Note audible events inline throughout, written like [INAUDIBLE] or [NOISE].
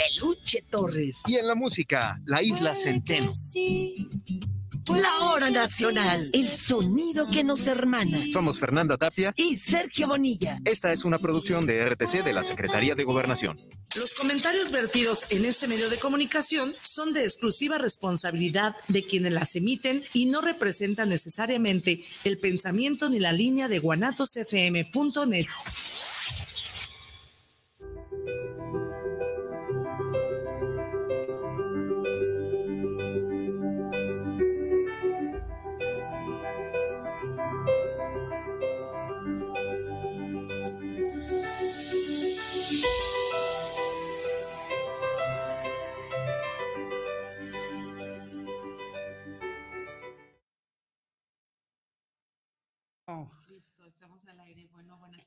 Peluche Torres. Y en la música, la isla Centeno. La hora nacional, el sonido que nos hermana. Somos Fernanda Tapia y Sergio Bonilla. Esta es una producción de RTC de la Secretaría de Gobernación. Los comentarios vertidos en este medio de comunicación son de exclusiva responsabilidad de quienes las emiten y no representan necesariamente el pensamiento ni la línea de guanatosfm.net.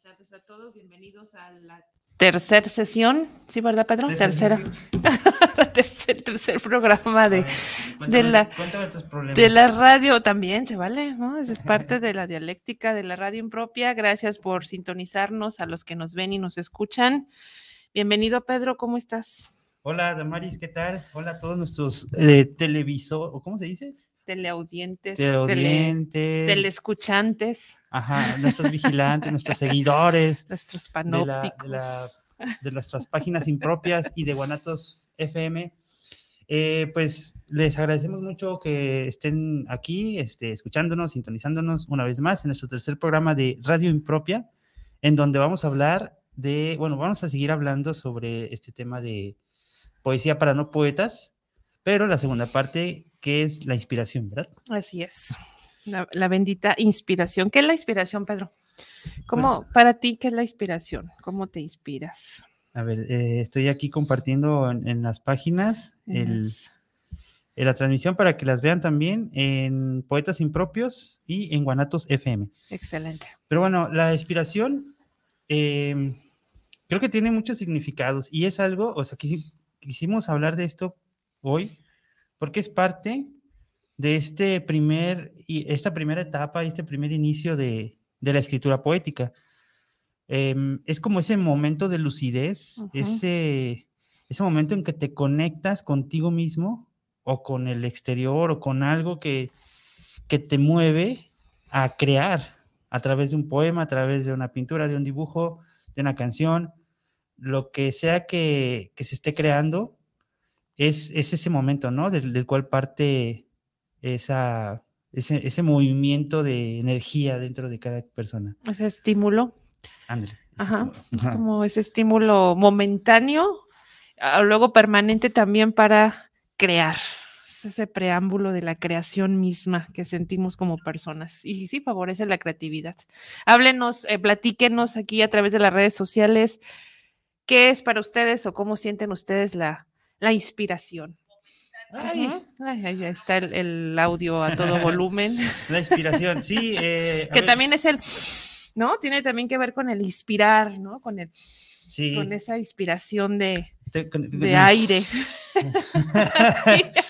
tardes a todos. Bienvenidos a la tercera sesión, ¿sí, verdad, Pedro? Tercera. [LAUGHS] tercer, tercer programa de, de, la, de la radio también, se vale, ¿no? Es [LAUGHS] parte de la dialéctica de la radio impropia. Gracias por sintonizarnos a los que nos ven y nos escuchan. Bienvenido, Pedro, ¿cómo estás? Hola, Damaris, ¿qué tal? Hola a todos nuestros eh, televisores, ¿cómo se dice? teleaudientes, teleaudientes, teleescuchantes. Ajá, nuestros vigilantes, nuestros seguidores. Nuestros panópticos. De, nuestras páginas impropias y de Guanatos FM. Eh, pues les agradecemos mucho que estén aquí, este, escuchándonos, sintonizándonos una vez más en nuestro tercer programa de Radio Impropia, en donde vamos a hablar de, bueno, vamos a seguir hablando sobre este tema de poesía para no poetas, pero la segunda parte que es la inspiración, ¿verdad? Así es, la, bendita inspiración. ¿Qué es la inspiración, Pedro? ¿Cómo, pues para ti, qué es la inspiración? ¿Cómo te inspiras? A ver, eh, estoy aquí compartiendo en, las páginas el, la transmisión para que las vean también en Poetas Impropios y en Guanatos FM. Excelente. Pero bueno, la inspiración em, creo que tiene muchos significados y es algo, o sea, quisimos hablar de esto hoy porque es parte de este primer, esta primera etapa, este primer inicio de, la escritura poética. Em, es como ese momento de lucidez, ese, ese momento en que te conectas contigo mismo o con el exterior o con algo que, que te mueve a crear a través de un poema, a través de una pintura, de un dibujo, de una canción, lo que sea que, que se esté creando, es, ese momento, ¿no? Del, cual parte esa, ese, movimiento de energía dentro de cada persona. Ese estímulo. Ándale. Ajá. Es como ese estímulo momentáneo, ah, luego permanente también para crear. Es ese preámbulo de la creación misma que sentimos como personas. Y sí, favorece la creatividad. Háblenos, eh, platíquenos aquí a través de las redes sociales. ¿Qué es para ustedes o cómo sienten ustedes la, la inspiración. Ay. ahí está el, audio a todo [LAUGHS] volumen. La inspiración, sí. Eh, que también es el, ¿no? Tiene también que ver con el inspirar, ¿no? Con el, sí. con esa inspiración de, de, aire. [LAUGHS]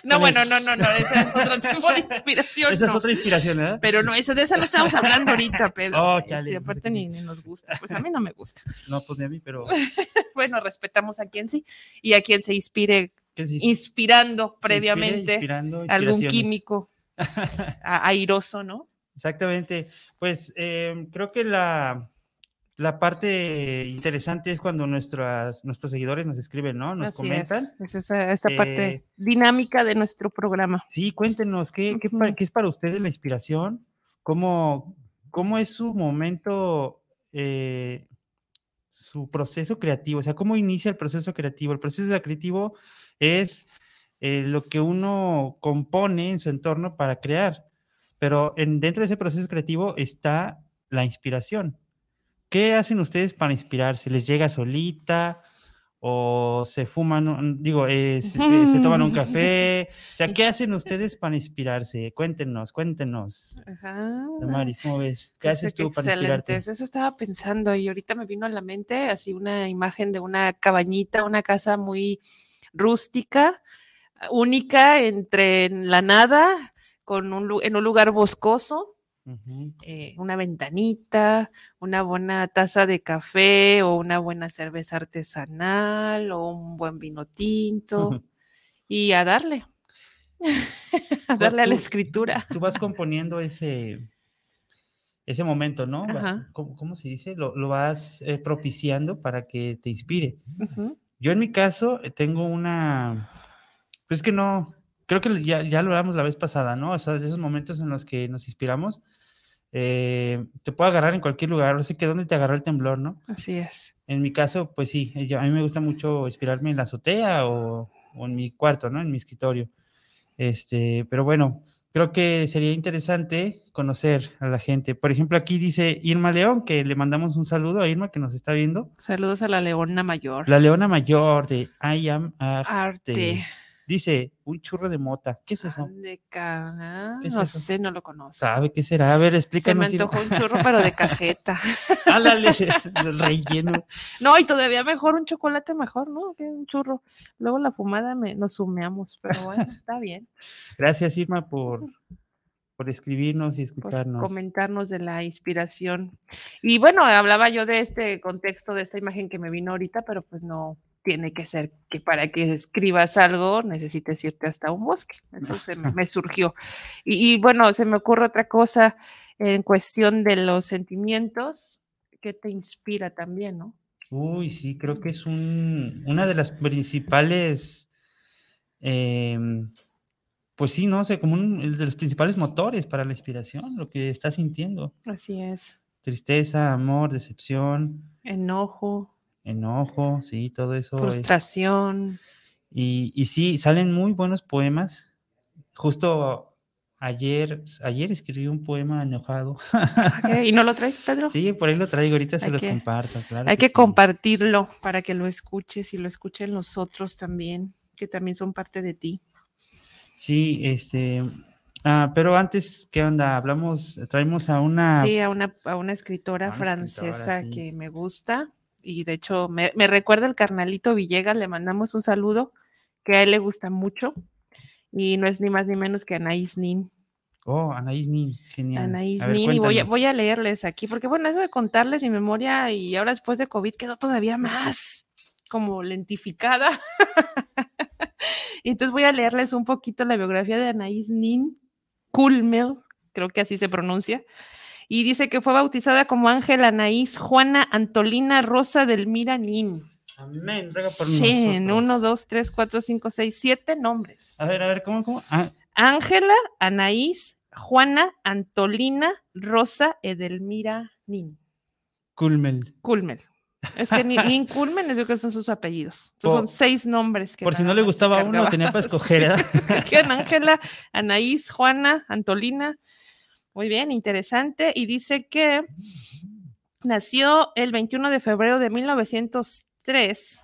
No, bueno, no, no, no, esa es otro tipo de inspiración. Esa es otra inspiración, ¿eh? Pero no, esa, de esa no estamos hablando ahorita, Pedro. Oh, chale, aparte ni, ni, nos gusta. Pues a mí no me gusta. No, pues ni a mí, pero. [LAUGHS] bueno, respetamos a quien sí y a quien se inspire inspirando previamente algún químico [LAUGHS] airoso, ¿no? Exactamente. Pues eh, creo que la, la parte interesante es cuando nuestras, nuestros seguidores nos escriben, ¿no? Nos comentan. Es, esa, esta parte eh, dinámica de nuestro programa. Sí, cuéntenos, ¿qué, qué, es para ustedes la inspiración? ¿Cómo, cómo es su momento, eh, su proceso creativo? O sea, ¿cómo inicia el proceso creativo? El proceso creativo es eh, lo que uno compone en su entorno para crear, pero en, dentro de ese proceso creativo está la inspiración ¿Qué hacen ustedes para inspirarse? ¿Les llega solita? ¿O se fuman, digo, eh, se, toman un [LAUGHS] café? O sea, ¿qué hacen ustedes para inspirarse? Cuéntenos, cuéntenos. Ajá. Maris, ¿cómo ves? ¿Qué haces tú para inspirarte? Eso estaba pensando y ahorita me vino a la mente así una imagen de una cabañita, una casa muy rústica, única entre la nada, con un, en un lugar boscoso eh, una ventanita, una buena taza de café o una buena cerveza artesanal o un buen vino tinto [LAUGHS] y a darle, [LAUGHS] a darle a la escritura. Tú vas componiendo ese, ese momento, ¿no? ¿Cómo, se dice? Lo, vas eh, propiciando para que te inspire. Yo en mi caso eh, tengo una, pues que no, creo que ya, ya lo hablamos la vez pasada, ¿no? O sea, esos momentos en los que nos inspiramos, eh, te puede agarrar en cualquier lugar, así que ¿dónde te agarra el temblor, no? Así es. En mi caso, pues sí, a mí me gusta mucho inspirarme en la azotea o, o en mi cuarto, ¿no? En mi escritorio. Este, pero bueno, creo que sería interesante conocer a la gente. Por ejemplo, aquí dice Irma León, que le mandamos un saludo a Irma que nos está viendo. Saludos a la Leona Mayor. La Leona Mayor de I Am Arte. Dice, un churro de mota. ¿Qué es eso? De caja. no sé, no lo conozco. ¿Sabe qué será? A ver, explícanos. Se me antojó un churro, pero de cajeta. [LAUGHS] Ándale, el relleno. No, y todavía mejor, un chocolate mejor, ¿no? Que un churro. Luego la fumada me, nos sumeamos, pero bueno, está bien. Gracias, Irma, por, por escribirnos y escucharnos. Por comentarnos de la inspiración. Y bueno, hablaba yo de este contexto, de esta imagen que me vino ahorita, pero pues no, tiene que ser que para que escribas algo necesites irte hasta un bosque. Eso se [LAUGHS] me, surgió. Y, bueno, se me ocurre otra cosa en cuestión de los sentimientos que te inspira también, ¿no? Uy, sí, creo que es un, una de las principales, em, pues sí, no sé, como uno de los principales motores para la inspiración, lo que estás sintiendo. Así es. Tristeza, amor, decepción. Enojo enojo, sí, todo eso. Frustración. Y, y, sí, salen muy buenos poemas. Justo ayer, ayer escribí un poema enojado. ¿Y no lo traes, Pedro? Sí, por ahí lo traigo, ahorita se los comparto, claro. Hay que, compartirlo para que lo escuches y lo escuchen los otros también, que también son parte de ti. Sí, este, Ah, pero antes, ¿qué onda? Hablamos, traemos a una... Sí, a una, a una escritora francesa que me gusta y de hecho me, recuerda el carnalito Villegas, le mandamos un saludo, que a él le gusta mucho, y no es ni más ni menos que Anaís Nin. Oh, Anaís Nin, genial. Anaís Nin, y voy a, voy a leerles aquí, porque bueno, eso de contarles mi memoria y ahora después de COVID quedó todavía más como lentificada. [LAUGHS] Entonces voy a leerles un poquito la biografía de Anaís Nin Kulmel, creo que así se pronuncia y dice que fue bautizada como Ángela Anaís Juana Antolina Rosa del Nin. Amén, ruega por sí, en uno, dos, tres, cuatro, cinco, seis, siete nombres. A ver, a ver, ¿cómo, cómo? Ah. Ángela, Anaís, Juana, Antolina, Rosa, Edelmira, Nin. Culmel. Culmel. Es que Nin Culmen es lo que son sus apellidos. son seis nombres. por si no le gustaba uno, tenía para escoger. [LAUGHS] Ángela, Anaís, Juana, Antolina, muy bien, interesante. Y dice que nació el 21 de febrero de 1903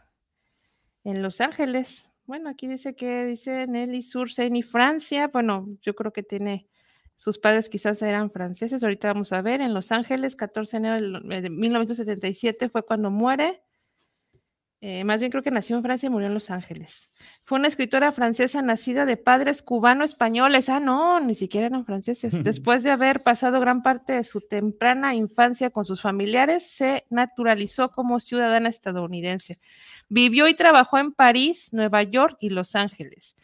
en Los Ángeles. Bueno, aquí dice que dice Nelly sur y Francia. Bueno, yo creo que tiene, sus padres quizás eran franceses. Ahorita vamos a ver. En Los Ángeles, 14 de enero de 1977 fue cuando muere. Eh, más bien creo que nació en Francia y murió en Los Ángeles. Fue una escritora francesa nacida de padres cubano-españoles. Ah, no, ni siquiera eran franceses. [LAUGHS] Después de haber pasado gran parte de su temprana infancia con sus familiares, se naturalizó como ciudadana estadounidense. Vivió y trabajó en París, Nueva York y Los Ángeles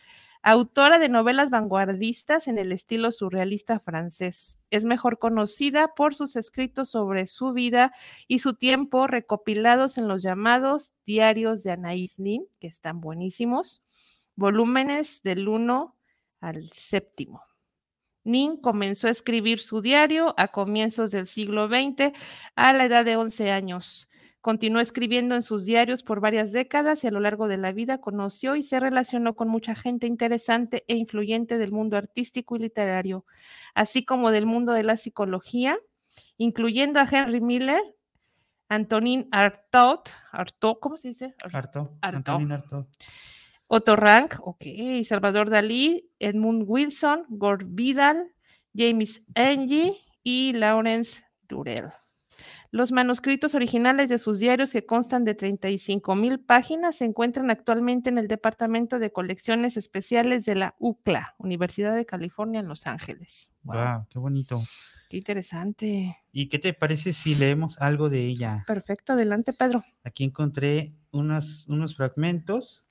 autora de novelas vanguardistas en el estilo surrealista francés. Es mejor conocida por sus escritos sobre su vida y su tiempo recopilados en los llamados diarios de Anaïs Nin, que están buenísimos, volúmenes del 1 al séptimo. Nin comenzó a escribir su diario a comienzos del siglo XX a la edad de 11 años. Continuó escribiendo en sus diarios por varias décadas y a lo largo de la vida conoció y se relacionó con mucha gente interesante e influyente del mundo artístico y literario, así como del mundo de la psicología, incluyendo a Henry Miller, Antonin Artaud, Artaud, ¿cómo se dice? Artaud, Antonin Artaud. Otto Rank, ok, Salvador Dalí, Edmund Wilson, Gord Vidal, James Angie y Lawrence Durell. Los manuscritos originales de sus diarios, que constan de 35 mil páginas, se encuentran actualmente en el Departamento de Colecciones Especiales de la UCLA, Universidad de California en Los Ángeles. Wow, qué bonito. Qué interesante. ¿Y qué te parece si leemos algo de ella? Perfecto, adelante, Pedro. Aquí encontré unos, unos fragmentos.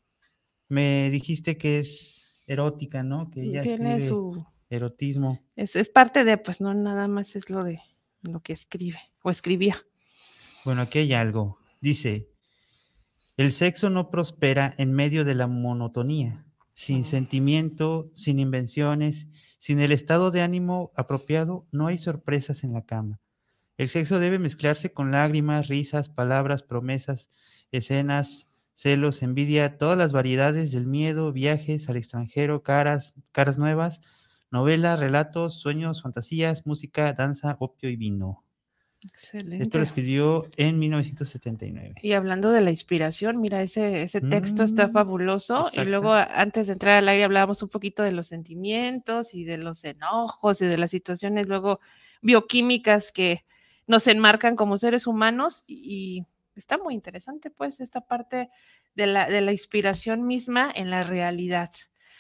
Me dijiste que es erótica, ¿no? Que ella Tiene su. erotismo. Es, es parte de, pues no nada más es lo de lo que escribe o escribía. Bueno, aquí hay algo. Dice, el sexo no prospera en medio de la monotonía, sin Mm. sentimiento, sin invenciones, sin el estado de ánimo apropiado, no hay sorpresas en la cama. El sexo debe mezclarse con lágrimas, risas, palabras, promesas, escenas, celos, envidia, todas las variedades del miedo, viajes al extranjero, caras, caras nuevas, novelas, relatos, sueños, fantasías, música, danza, opio y vino. Excelente. Esto lo escribió en 1979. Y hablando de la inspiración, mira, ese, ese texto está Mm, fabuloso. Y luego, antes de entrar al aire, hablábamos un poquito de los sentimientos y de los enojos y de las situaciones luego bioquímicas que nos enmarcan como seres humanos. Y, y está muy interesante, pues, esta parte de la, de la inspiración misma en la realidad.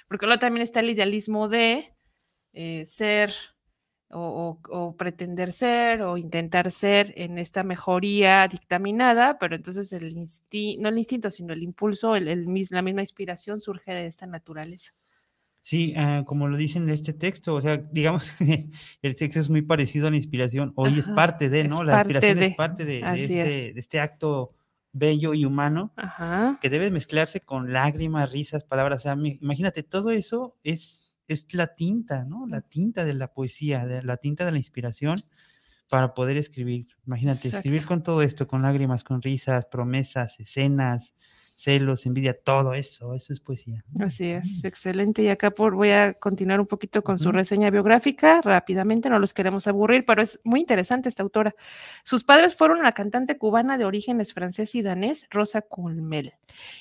Porque luego también está el idealismo de eh, ser o, o- o pretender ser o intentar ser en esta mejoría dictaminada, pero entonces el instinto, no el instinto, sino el impulso, el, el la misma inspiración surge de esta naturaleza. Sí, ah, como lo dicen en este texto, o sea, digamos [LAUGHS] que el sexo es muy parecido a la inspiración, hoy es Ajá, parte de, es ¿no? La inspiración de, es parte de, de este, es. de este acto bello y humano Ajá, que debe mezclarse con lágrimas, risas, palabras. O sea, imagínate, todo eso es, es la tinta, ¿no? La tinta de la poesía, de la tinta de la inspiración para poder escribir. Imagínate, escribir con todo esto, con lágrimas, con risas, promesas, escenas, celos, envidia, todo eso, eso es poesía. así es, excelente. Y acá por, voy a continuar un poquito con su reseña biográfica rápidamente, no los queremos aburrir, pero es muy interesante esta autora. Sus padres fueron la cantante cubana de orígenes francés y danés, Rosa Culmel,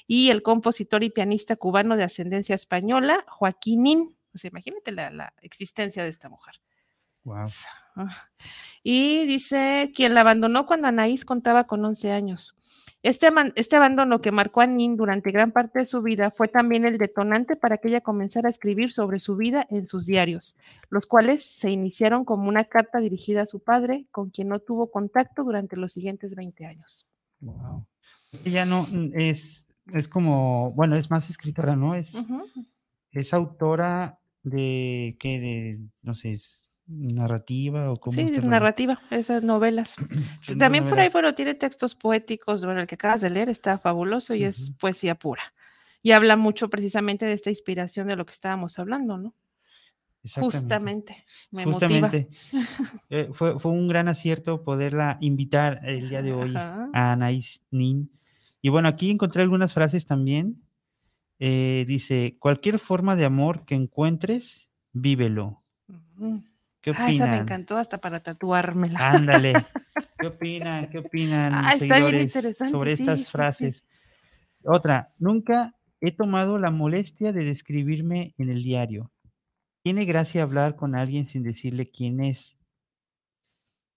y el compositor y pianista cubano de ascendencia española, Joaquín Sea, imagínate la, la existencia de esta mujer. Wow. Ah. Y dice, quien la abandonó cuando Anaís contaba con 11 años. Este, este abandono que marcó a Nin durante gran parte de su vida fue también el detonante para que ella comenzara a escribir sobre su vida en sus diarios, los cuales se iniciaron como una carta dirigida a su padre, con quien no tuvo contacto durante los siguientes 20 años. Wow. Ella no es, es como, bueno, es más escritora, ¿no? Es, es autora de, ¿qué? De, no sé, narrativa o cómo Sí, narrativa, esas novelas. [CLEARS THROAT] También por ahí, bueno, tiene textos poéticos, bueno, el que acabas de leer está fabuloso y es poesía pura. Y habla mucho precisamente de esta inspiración de lo que estábamos hablando, ¿no? Justamente, me motiva. Justamente. Eh, fue, fue un gran acierto poderla invitar el día de hoy Ajá. a Anaís Nin. Y bueno, aquí encontré algunas frases también. Eh, dice, cualquier forma de amor que encuentres, vívelo. ¿Qué Ah, esa me opinan? encantó hasta para tatuármela. Ándale. [LAUGHS] ¿Qué opinan? ¿Qué opinan Ah, seguidores sobre sí, estas sí, sí. frases? Otra, nunca he tomado la molestia de describirme en el diario. Tiene gracia hablar con alguien sin decirle quién es.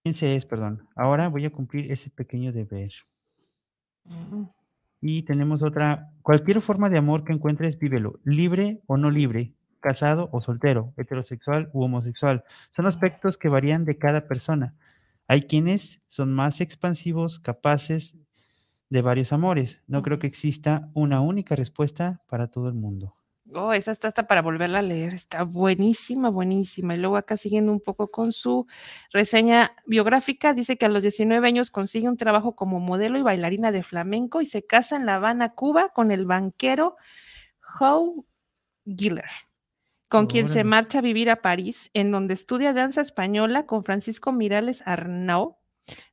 Quién se es, perdón. Ahora voy a cumplir ese pequeño deber. Ujú. Y tenemos otra, cualquier forma de amor que encuentres, vívelo, libre o no libre, casado o soltero, heterosexual u homosexual. Son aspectos que varían de cada persona. Hay quienes son más expansivos, capaces de varios amores. No creo que exista una única respuesta para todo el mundo. Oh, esa está hasta para volverla a leer. Está buenísima, buenísima. Y luego acá siguiendo un poco con su reseña biográfica, dice que a los 19 años consigue un trabajo como modelo y bailarina de flamenco y se casa en La Habana, Cuba, con el banquero Howe Giller, con quien se marcha a vivir a París, en donde estudia danza española con Francisco Mirales Arnau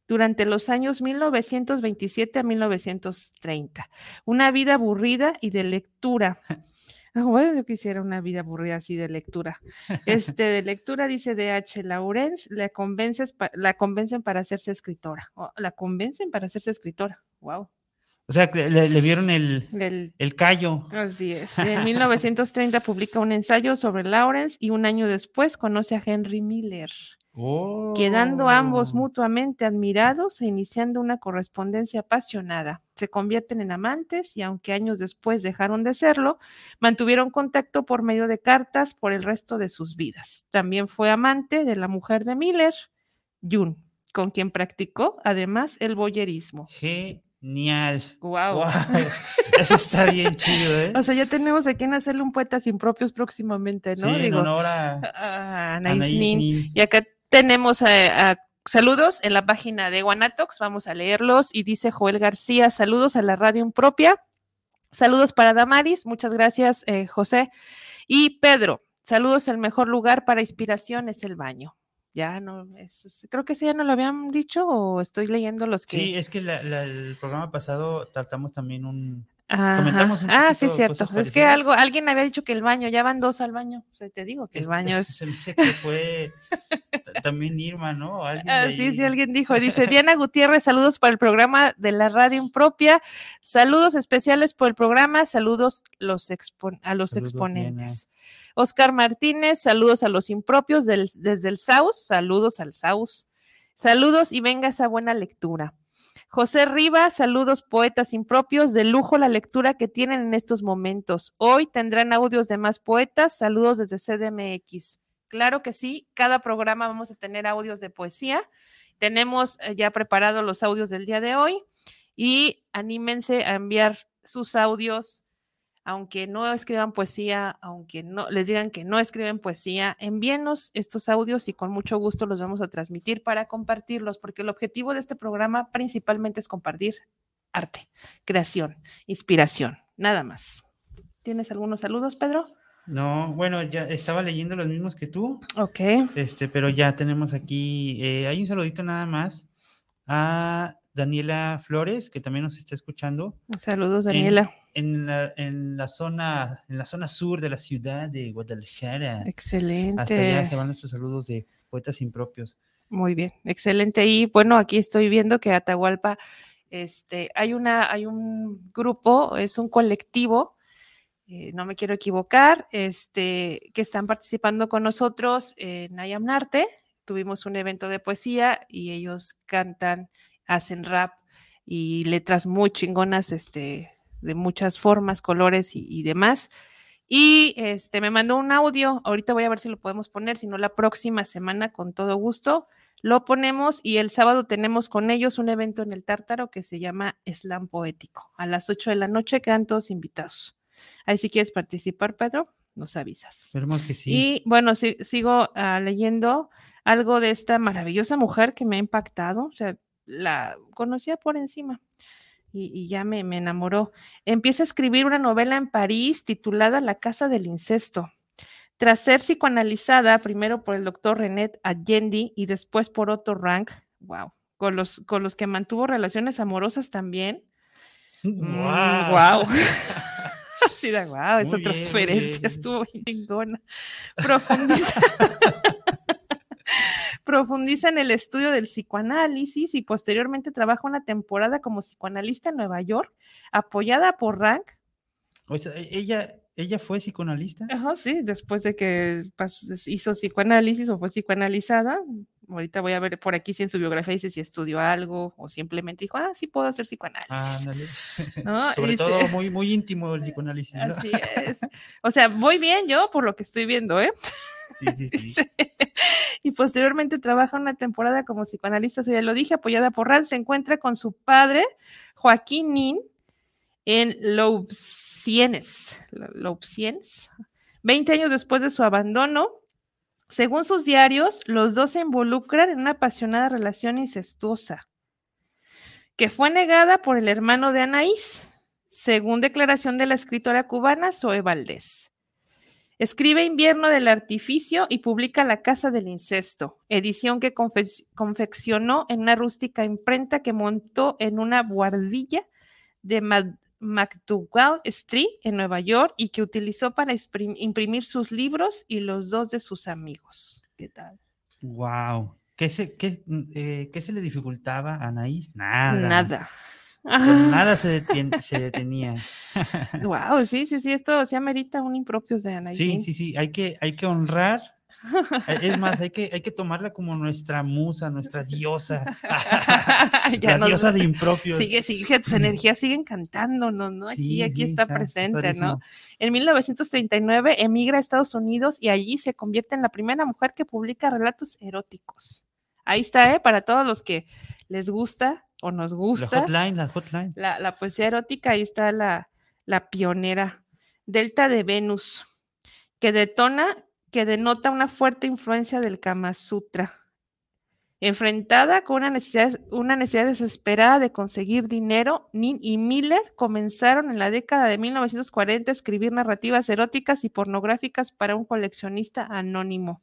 durante los años 1927 a 1930. Una vida aburrida y de lectura. [LAUGHS] [LAUGHS] Bueno, yo quisiera una vida aburrida así de lectura. [LAUGHS] Este, de lectura, dice D.H. Lawrence, la, convences la convencen para hacerse escritora. Oh, la convencen para hacerse escritora. Wow. O sea, le, le vieron el, El, el callo. así es. En 1930 publica un ensayo sobre Lawrence y un año después conoce a Henry Miller. Quedando ambos Oh. mutuamente admirados e iniciando una correspondencia apasionada. Se convierten en amantes y aunque años después dejaron de serlo, mantuvieron contacto por medio de cartas por el resto de sus vidas. También fue amante de la mujer de Miller, June, con quien practicó además el boyerismo. Genial. Wow. Wow. [LAUGHS] Eso está bien chido, ¿eh? O sea, ya tenemos a quien hacerle un poeta sin propios próximamente, ¿no? Sí, en Digo, honor a, a a Anaís Anaís Nin. Nin. Y acá tenemos a- saludos en la página de Guanatox, vamos a leerlos. Y dice Joel García, saludos a la radio impropia. Saludos para Damaris, muchas gracias, eh, José. Y Pedro, saludos, el mejor lugar para inspiración es el baño. Ya no, creo que ese ya no lo habían dicho o estoy leyendo los que... Sí, es que el programa pasado tratamos también un... Ajá. comentamos un Ah, sí, cierto. Es que algo, alguien había dicho que el baño, ya van dos al baño. O sea, te digo que el baño es... Se me dice que fue también Irma, ¿no? [LAUGHS] Alguien Ah, sí, ahí. sí, alguien dijo. Dice Diana Gutiérrez, saludos para el programa de la radio impropia. Saludos especiales por el programa. Saludos los expon- a los Saludos, exponentes. Oscar Martínez, saludos a los impropios del- desde el Saus. Saludos al Saus. Saludos y venga esa buena lectura. José Rivas, saludos poetas impropios, de lujo la lectura que tienen en estos momentos. Hoy tendrán audios de más poetas, saludos desde CDMX. Claro que sí, cada programa vamos a tener audios de poesía. Tenemos eh, ya preparados los audios del día de hoy y anímense a enviar sus audios, aunque no escriban poesía, aunque no les digan que no escriben poesía, envíenos estos audios y con mucho gusto los vamos a transmitir para compartirlos, porque el objetivo de este programa principalmente es compartir arte, creación, inspiración, nada más. ¿Tienes algunos saludos, Pedro? No, bueno, ya estaba leyendo los mismos que tú, Ok. este, pero ya tenemos aquí, eh, hay un saludito nada más a Daniela Flores, que también nos está escuchando. Saludos, Daniela. En, la, en la zona, en la zona sur de la ciudad de Guadalajara. Hasta allá Excelente. se van nuestros saludos de poetas impropios. Muy bien, excelente. Y bueno, aquí estoy viendo que Atahualpa, este, hay una, hay un grupo, es un colectivo, eh, no me quiero equivocar, este, que están participando con nosotros en Ayamnarte. Tuvimos un evento de poesía y ellos cantan, hacen rap y letras muy chingonas, este, de muchas formas, colores y, y demás. Y este me mandó un audio. Ahorita voy a ver si lo podemos poner, si no la próxima semana con todo gusto lo ponemos y el sábado tenemos con ellos un evento en el Tártaro que se llama Slam Poético. A las 8 de la noche quedan todos invitados. Ahí si quieres participar, Pedro, nos avisas. Esperemos que sí. Y bueno, si- sigo ah, leyendo algo de esta maravillosa mujer que me ha impactado. O sea, la conocía por encima y, y ya me, me enamoró. Empieza a escribir una novela en París titulada La Casa del Incesto. Tras ser psicoanalizada primero por el doctor René Allende y después por Otto Rank, wow, con los, con los que mantuvo relaciones amorosas también. Wow. [LAUGHS] Sí, da wow, esa bien, transferencia bien. estuvo chingona. Profundiza. [LAUGHS] Profundiza en el estudio del psicoanálisis y posteriormente trabaja una temporada como psicoanalista en Nueva York, apoyada por Rank. O sea, e- ella, ella fue psicoanalista. Ajá, sí, después de que pas- hizo psicoanálisis o fue psicoanalizada. Ahorita voy a ver por aquí si en su biografía dice si estudió algo o simplemente dijo, ah, sí puedo hacer psicoanálisis. Ándale. ¿no? [LAUGHS] Sobre todo muy, muy íntimo el psicoanálisis. ¿no? Así es. O sea, voy bien yo por lo que estoy viendo, ¿eh? Sí, sí, [LAUGHS] sí. Dice, y posteriormente trabaja una temporada como psicoanalista, ya lo dije, apoyada por Rand, se encuentra con su padre, Joaquín Nin, en Louvciennes. Louvciennes. 20 años después de su abandono, según sus diarios, los dos se involucran en una apasionada relación incestuosa, que fue negada por el hermano de Anaís, según declaración de la escritora cubana Zoe Valdés. Escribe Invierno del Artificio y publica La Casa del Incesto, edición que confe- confeccionó en una rústica imprenta que montó en una buhardilla de Ma- McDougall Street en Nueva York y que utilizó para imprimir sus libros y los dos de sus amigos. ¿Qué tal? Wow. ¿Qué se, qué, eh, qué se le dificultaba a Anaís? Nada. Nada. Con [LAUGHS] nada se, se detenía. [LAUGHS] Wow, sí, sí, sí, esto sí amerita un impropios de Anaís. Sí, sí, sí. Hay que, hay que honrar Eh, Es más, hay que, hay que tomarla como nuestra musa, nuestra diosa. [LAUGHS] Ya la nos- diosa de impropios. Sigue, sigue, tus [CLEARS THROAT] energías siguen cantándonos, ¿no? Aquí, Sí, aquí sí, está, está presente. ¿no? En 1939 emigra a Estados Unidos y allí se convierte en la primera mujer que publica relatos eróticos. Ahí está, ¿eh? Para todos los que les gusta o nos La gusta hotline, la hotline. la, la poesía erótica, ahí está la, la pionera. Delta de Venus, que detona, que denota una fuerte influencia del Kama Sutra. Enfrentada con una necesidad, una necesidad desesperada de conseguir dinero, Nin y Miller comenzaron en la década de 1940 a escribir narrativas eróticas y pornográficas para un coleccionista anónimo.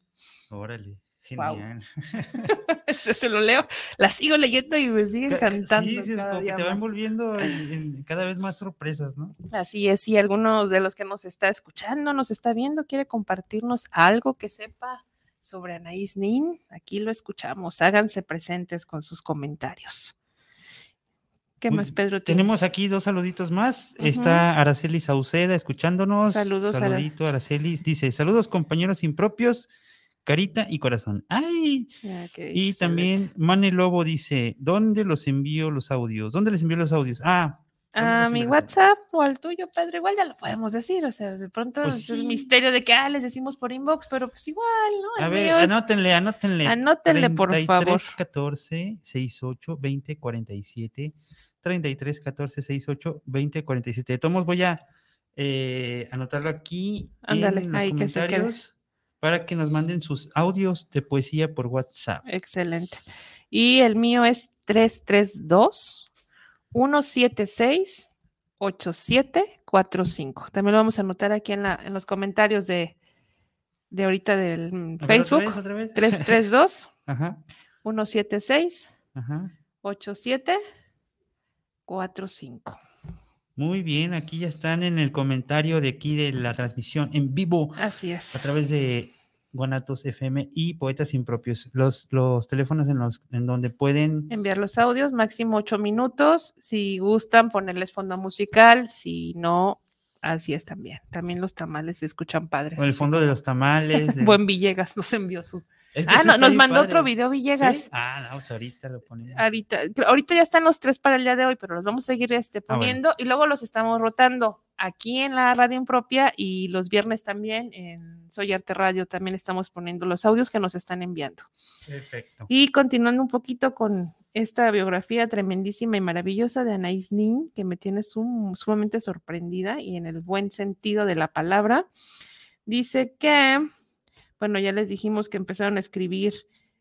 Órale. Genial. [LAUGHS] Se, se lo leo, la sigo leyendo y me sigue Ca- encantando. Sí, sí, es como que te va más. envolviendo en- [LAUGHS] en cada vez más sorpresas, ¿no? Así es, si alguno de los que nos está escuchando, nos está viendo, quiere compartirnos algo que sepa sobre Anaís Nin, aquí lo escuchamos. Háganse presentes con sus comentarios. ¿Qué más, Pedro? Tenemos aquí dos saluditos más. Está Araceli Sauceda escuchándonos. Saludos, Saludito, Araceli. Dice, saludos compañeros impropios, carita y corazón. ¡Ay! Ah, Y también Mane Lobo dice, ¿dónde los envío los audios? ¿Dónde les envío los audios? Ah, ¿dónde A los mi? WhatsApp o al tuyo, Pedro, igual ya lo podemos decir. O sea, de pronto Pues es el misterio de que ah, les decimos por inbox, pero pues igual, ¿no? A El ver, es- anótenle, anótenle. Anótenle, por favor. 33 14 68 20 47 33 14 68 20 47. De todos voy a eh, anotarlo aquí Ándale, en los ahí que se quede. Para que nos manden sus audios de poesía por WhatsApp. Excelente. Y el mío es 332 176 8745. También lo vamos a anotar aquí en, la, en los comentarios de, de ahorita del A Facebook. ¿Otra vez? ¿Otra vez? 332 Ajá, 176 ajá. 8745. Muy bien, aquí ya están en el comentario de aquí de la transmisión en vivo Así a es. través de Guanatos FM y Poetas Impropios. Los, los teléfonos en los en donde pueden Enviar los audios, máximo 8 minutos. Si gustan, ponerles fondo musical. Si no, así es también. También los tamales se escuchan padres. o el fondo de los tamales. [LAUGHS] de- Buen Villegas nos envió su. Es que Ah, no, nos mandó otro video ¿Sí? Villegas. Ah, no, pues ahorita lo ponemos. Ahorita, ahorita ya están los tres para el día de hoy, pero los vamos a seguir este, Ah, bueno. poniendo y luego los estamos rotando aquí en la radio impropia y los viernes también en Soy Arte Radio también estamos poniendo los audios que nos están enviando. Perfecto. Y continuando un poquito con esta biografía tremendísima y maravillosa de Anaís Nin, que me tiene sum- sumamente sorprendida y en el buen sentido de la palabra, dice que, bueno, ya les dijimos que empezaron a escribir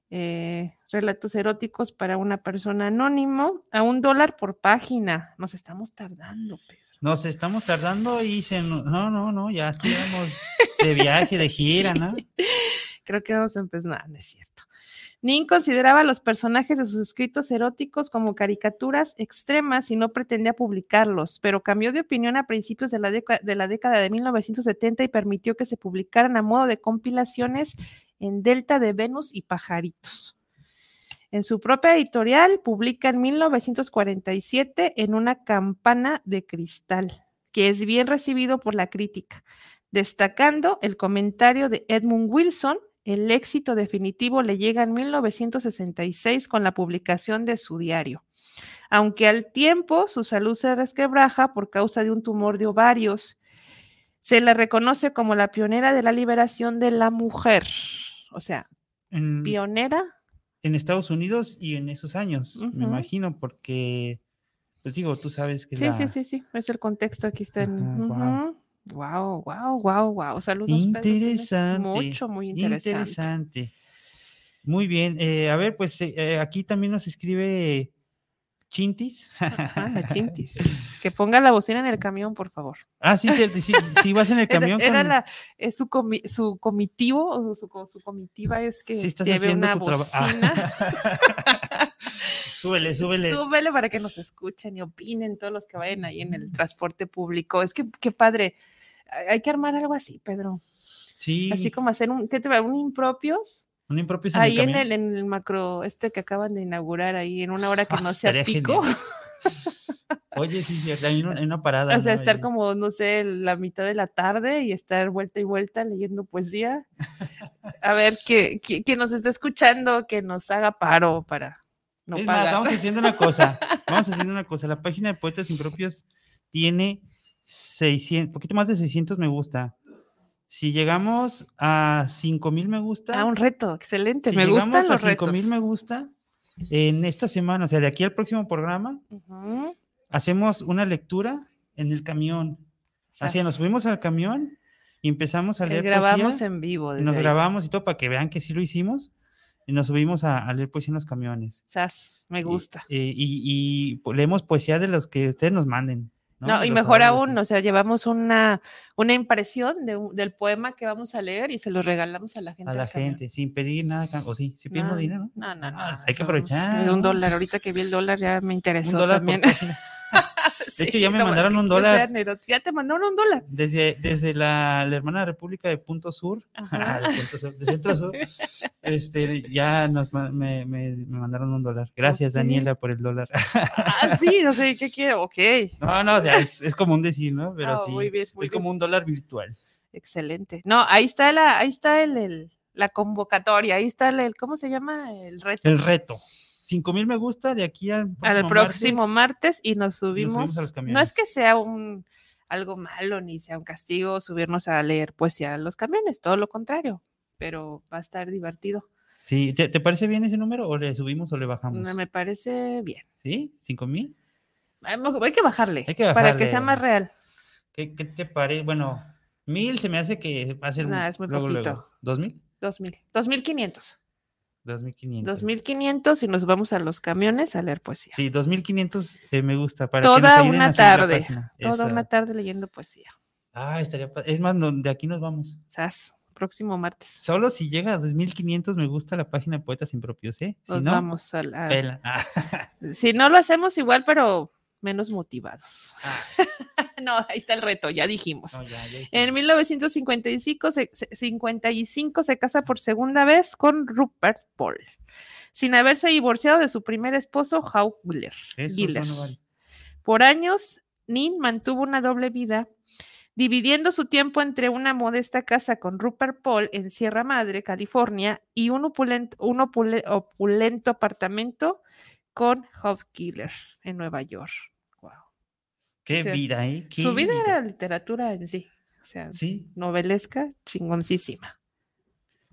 eh, relatos eróticos para una persona anónimo a un dólar por página. Nos estamos tardando, Pedro. Nos estamos tardando y se no, no, no, no, ya [LAUGHS] estuvimos de viaje, de gira, ¿no? Creo que vamos a empezar. No, no es cierto. Nin consideraba a los personajes de sus escritos eróticos como caricaturas extremas y no pretendía publicarlos, pero cambió de opinión a principios de la, de la década de 1970 y permitió que se publicaran a modo de compilaciones en Delta de Venus y Pajaritos. En su propia editorial publica en 1947 en una campana de cristal, que es bien recibido por la crítica, destacando el comentario de Edmund Wilson, el éxito definitivo le llega en 1966 con la publicación de su diario. Aunque al tiempo su salud se resquebraja por causa de un tumor de ovarios, se le reconoce como la pionera de la liberación de la mujer. O sea, En, pionera. en Estados Unidos y en esos años, me imagino, porque, pues digo, tú sabes que Sí, la... sí, sí, sí. Es el contexto. Aquí está. guau. Wow, wow, wow, wow. Saludos, Pedro, Interesante. Mucho, muy interesante. Interesante. Muy bien. eh, a ver, pues eh, eh, aquí también nos escribe Chintis. Ajá, la chintis. [LAUGHS] Que ponga la bocina en el camión, por favor. ah, sí, cierto. Si, si vas en el [LAUGHS] camión era con- la, es su, comi- su comitivo, o su, su comitiva es que estás lleve haciendo una trabajo. bocina. [LAUGHS] súbele, súbele. Súbele para que nos escuchen y opinen todos los que vayan ahí en el transporte público. Es que qué padre. Hay- que armar algo así, Pedro. Sí, Así como hacer un, ¿qué te va? Un impropios. un impropio en Ahí el en el, en el macro, este que acaban de inaugurar ahí, en una hora que Ah, no sea pico. [LAUGHS] Oye, sí, sí, hay una, hay una parada. O sea, ¿no? estar como, no sé, la mitad de la tarde y estar vuelta y vuelta leyendo poesía. a ver, que, que, que nos esté escuchando, que nos haga paro para no es más, vamos haciendo una cosa. [LAUGHS] Vamos haciendo una cosa. La página de Poetas Impropios tiene 600, poquito más de 600 me gusta. Si llegamos a 5000 me gusta. Ah, un reto, excelente. si me llegamos gustan a los retos. 5000 me gusta en esta semana, o sea, de aquí al próximo programa, hacemos una lectura en el camión. Así, nos subimos al camión y empezamos a leer grabamos poesía, en vivo. desde nos ahí. grabamos y todo para que vean que sí lo hicimos y nos subimos a, a leer poesía en los camiones. Sas, me gusta. Y, y- y, pues, leemos poesía de los que ustedes nos manden. No, y mejor aún, o sea, llevamos una, una impresión de del poema que vamos a leer y se lo regalamos a la gente. a la gente, sin pedir nada, o sí, si pedimos No, dinero. No, no, no. Ah, hay que aprovechar. un dólar, ahorita que vi el dólar ya me interesó Un dólar por [LAUGHS] Sí, hecho, ya me mandaron un dólar. Ya te mandaron un dólar. Desde, desde la, la hermana república de Punto Sur, de, [LAUGHS] Punto Sur, de Centro Sur, [LAUGHS] este, ya nos, me, me- me mandaron un dólar. Gracias. Daniela, por el dólar. Ah, sí, no sé qué quiero. Ok. No, no, o sea, es, es como un decir, ¿no? Pero sí, muy bien, muy es como un dólar virtual. Excelente. No, ahí está la, ahí está el, el- la convocatoria, ahí está el, el- ¿cómo se llama? El reto. El reto. 5 mil me gusta de aquí al próximo, al próximo martes. martes y nos subimos. subimos a los no es que sea un algo malo ni sea un castigo subirnos a leer poesía a los camiones, todo lo contrario, pero va a estar divertido. Sí, ¿te, te parece bien ese número o le subimos o le bajamos? Me parece bien. ¿Sí? ¿5 mil? Hay que bajarle Hay que para que sea bajarle. más real. ¿Qué, qué te parece? Bueno, mil se me hace que va a ser Nah, es muy luego, luego. poquito. ¿Dos mil? 2000, 2500. Dos mil quinientos. 2500 y nos vamos a los camiones a leer poesía. Sí, 2500 eh, me gusta. Para que nos Toda una tarde, toda Esa. una tarde leyendo poesía. Ah, estaría Es más, no, de aquí nos vamos. Sas, próximo martes. Solo si llega a 2500 me gusta la página Poetas Impropios, ¿eh? Si Nos no, vamos a la... pela. [LAUGHS] Si no lo hacemos igual, pero menos motivados. ah, [LAUGHS] no, ahí está el reto, ya dijimos. no, ya, ya En dijimos. 1955 se, se- 55 se casa por segunda vez con Rupert Paul, sin haberse divorciado de su primer esposo, Hugh Wheeler. Por años, Nin mantuvo una doble vida, dividiendo su tiempo entre una modesta casa con Rupert Paul en Sierra Madre, California, y un opulento, un opule- opulento apartamento con Hugh Killer en Nueva York. Qué o sea, vida, ¿eh? Qué Su vida era literatura en sí, o sea, Sí, novelesca, chingoncísima.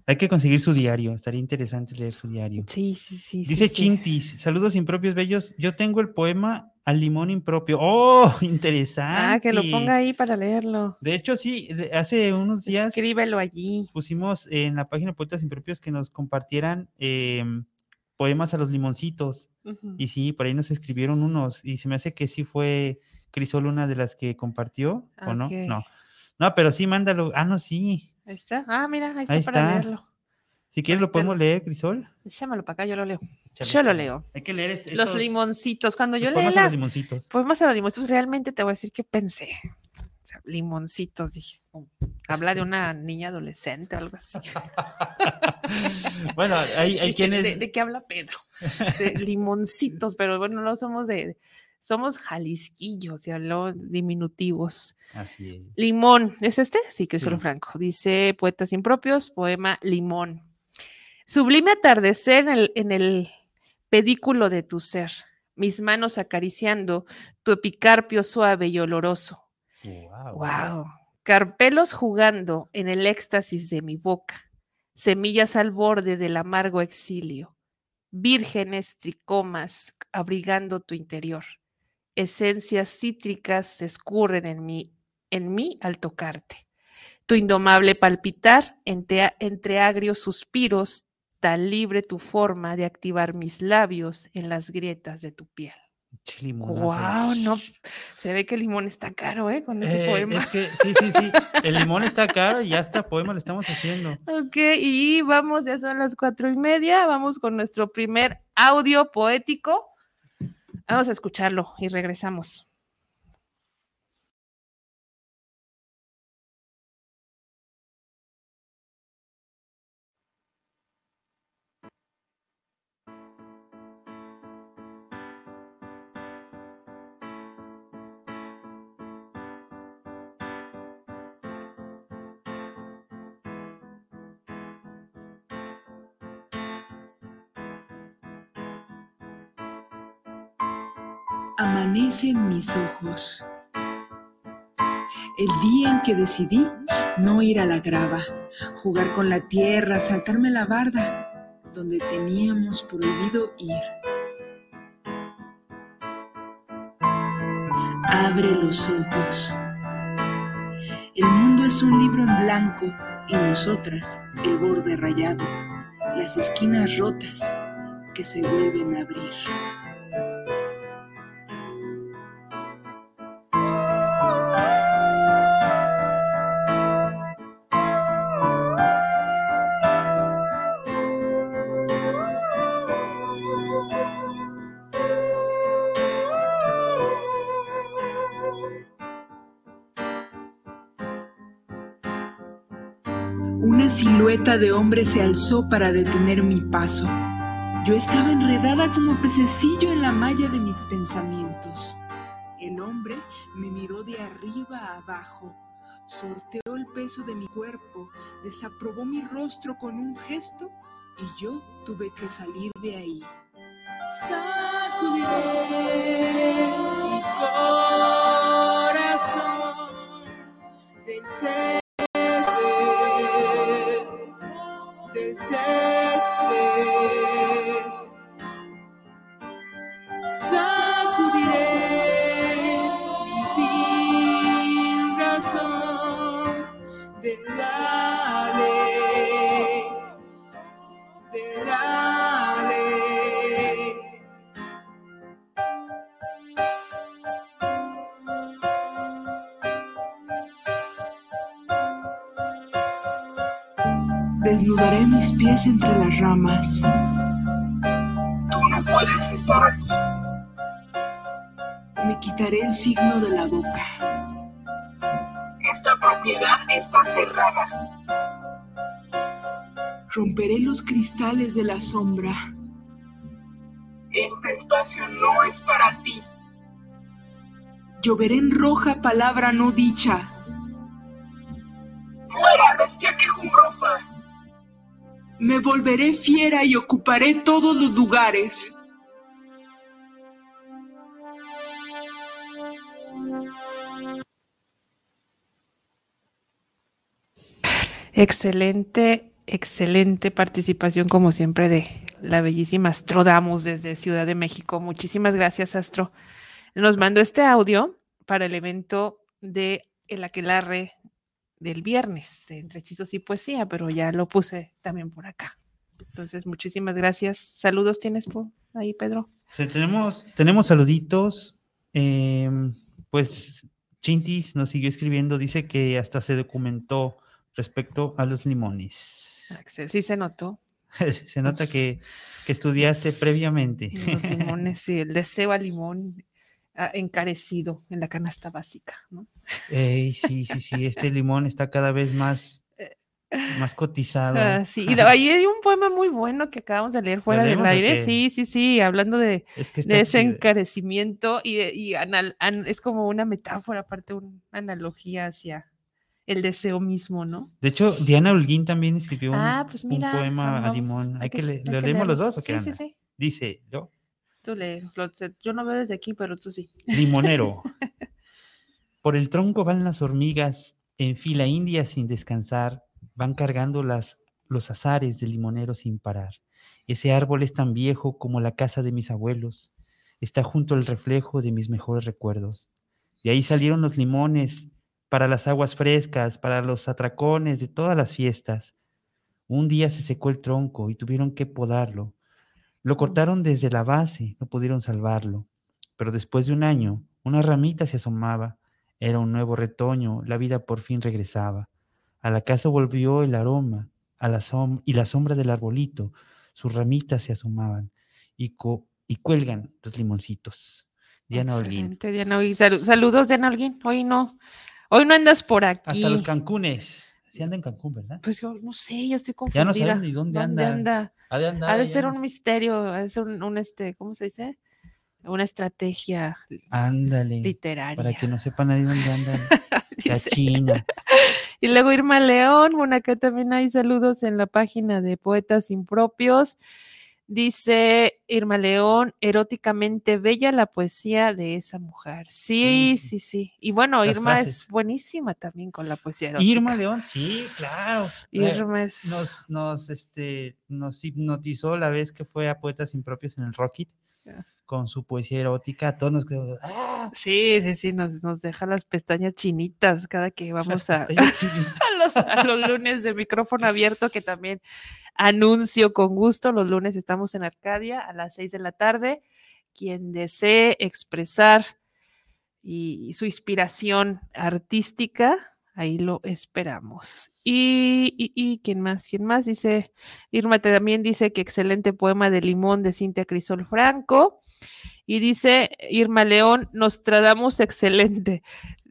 hay que conseguir su diario. Estaría interesante leer su diario. Sí, sí, sí. sí, Dice sí. Chintis, saludos impropios bellos. Yo tengo el poema al limón impropio. ¡Oh! Interesante. [LAUGHS] Ah, que lo ponga ahí para leerlo. De hecho, sí, hace unos días Escríbelo allí. pusimos en la página de Poetas Impropios que nos compartieran em, poemas a los limoncitos. Y sí, por ahí nos escribieron unos. Y se me hace que sí fue Crisol una de las que compartió, ¿o no? No. No, pero sí, mándalo. Ah, no, sí. Ahí está. Ah, mira, ahí está Ahí para está. leerlo. Si quieres lo podemos leer, Crisol. Échamelo para acá, yo lo leo. Chale, Yo lo leo. Hay que leer est- Los estos- limoncitos. Cuando yo leí la los limoncitos. poemas a los limoncitos, realmente te voy a decir que pensé. O sea, limoncitos, dije. Habla de una niña adolescente o algo así. [LAUGHS] bueno, hay, hay Dije, quienes. ¿de, de qué habla Pedro? De limoncitos, pero bueno, no somos de. Somos jalisquillos y habló diminutivos. Así es. Limón, ¿es este? Sí, Cristóbal Sí. Franco. Dice Poetas Impropios, poema Limón. Sublime atardecer en el, en el pedículo de tu ser, mis manos acariciando tu epicarpio suave y oloroso. Wow. ¡Wow! Carpelos jugando en el éxtasis de mi boca, semillas al borde del amargo exilio, vírgenes tricomas abrigando tu interior, esencias cítricas se escurren en mí, en mí al tocarte. Tu indomable palpitar entre, entre agrios suspiros, tan libre tu forma de activar mis labios en las grietas de tu piel. ¡Wow! No, se ve que el limón está caro, ¿eh? Con ese Eh, poema. Es que sí, sí, sí. El limón está caro y ya hasta poema le estamos haciendo. [LAUGHS] Ok, y vamos, ya son las cuatro y media, vamos con nuestro primer audio poético. Vamos a escucharlo y regresamos. Amanece en mis ojos. El día en que decidí no ir a la grava, jugar con la tierra, saltarme la barda, donde teníamos prohibido ir. Abre los ojos. El mundo es un libro en blanco y nosotras el borde rayado, las esquinas rotas que se vuelven a abrir. Silueta de hombre se alzó para detener mi paso. Yo estaba enredada como pececillo en la malla de mis pensamientos. El hombre me miró de arriba a abajo, sorteó el peso de mi cuerpo, desaprobó mi rostro con un gesto y yo tuve que salir de ahí. Sacudiré mi corazón del say. Mis pies entre las ramas. Tú no puedes estar aquí. Me quitaré el signo de la boca. Esta propiedad está cerrada. Romperé los cristales de la sombra. Este espacio no es para ti. Lloveré en roja palabra no dicha. ¡Fuera, bestia quejumbrosa! Me volveré fiera y ocuparé todos los lugares. Excelente, excelente participación como siempre de la bellísima Astro Damos desde Ciudad de México. Muchísimas gracias, Astro. Nos mandó este audio para el evento de El Aquelarre del viernes, entre hechizos y poesía, pero ya lo puse también por acá. Entonces, muchísimas gracias. Saludos tienes por ahí, Pedro. Sí, tenemos, tenemos saluditos. eh, pues Chintis nos siguió escribiendo, dice que hasta se documentó respecto a los limones. Axel, sí se notó. [LAUGHS] se nota Los- que, que estudiaste los- previamente. Los limones, sí, el deseo a limón ah, encarecido en la canasta básica, ¿no? Ey, sí, sí, sí, este limón está cada vez más, más [LAUGHS] cotizado. Ah, sí, y ahí hay un poema muy bueno que acabamos de leer fuera del aire. Sí, sí, sí, hablando de, Es que está de ese chido. encarecimiento y, de- y anal- an- es como una metáfora, aparte una analogía hacia el deseo mismo, ¿no? De hecho, Diana Holguín también escribió un, ah, pues un mira. poema a vamos, limón. Hay que, le- ¿Lo leemos los dos o qué Sí, sí, sí. Dice, yo, Tú lo- yo no veo desde aquí, pero tú sí. limonero. [LAUGHS] Por el tronco van las hormigas en fila india sin descansar, van cargando las, los azares del limonero sin parar. Ese árbol es tan viejo como la casa de mis abuelos, está junto al reflejo de mis mejores recuerdos. De ahí salieron los limones para las aguas frescas, para los atracones de todas las fiestas. Un día se secó el tronco y tuvieron que podarlo. Lo cortaron desde la base, no pudieron salvarlo. Pero después de un año, una ramita se asomaba. Era un nuevo retoño, la vida por fin regresaba. A la casa volvió el aroma a la som- y la sombra del arbolito. Sus ramitas se asomaban y, co- y cuelgan los limoncitos. Diana. Salu- saludos, Diana Holguín. Hoy no, hoy no andas por aquí. Hasta los Cancunes. Se anda en Cancún, ¿verdad? Pues yo no sé, yo estoy Ya confundida. no saben ni dónde anda. anda? Ha de andar Ha de allá. ser un misterio, ha de ser un, un, este, ¿cómo se dice? Una estrategia Ándale. literaria. Para que no sepa nadie dónde anda. [LAUGHS] La. China. [LAUGHS] Y luego Irma León, bueno, acá también hay saludos en la página de Poetas Impropios. Dice Irma León, eróticamente bella la poesía de esa mujer. Sí, sí, sí. Y bueno, Las Irma frases. es buenísima también con la poesía erótica. Irma León, sí, claro. Eh, Irma es... nos, nos, este, nos hipnotizó la vez que fue a Poetas Impropios en el Rocket Ya. con su poesía erótica. Todos nos quedamos, ¡ah! Sí, sí, sí, nos, nos deja las pestañas chinitas cada que vamos a, chinitas. A los, lunes de micrófono abierto, que también anuncio con gusto. Los lunes estamos en Arcadia a las seis de la tarde. Quien desee expresar y, su inspiración artística, ahí lo esperamos. Y, y, quién más, quién más dice, Irma también dice que excelente poema de Limón de Cintia Crisol Franco. Y dice Irma León, Nostradamus excelente.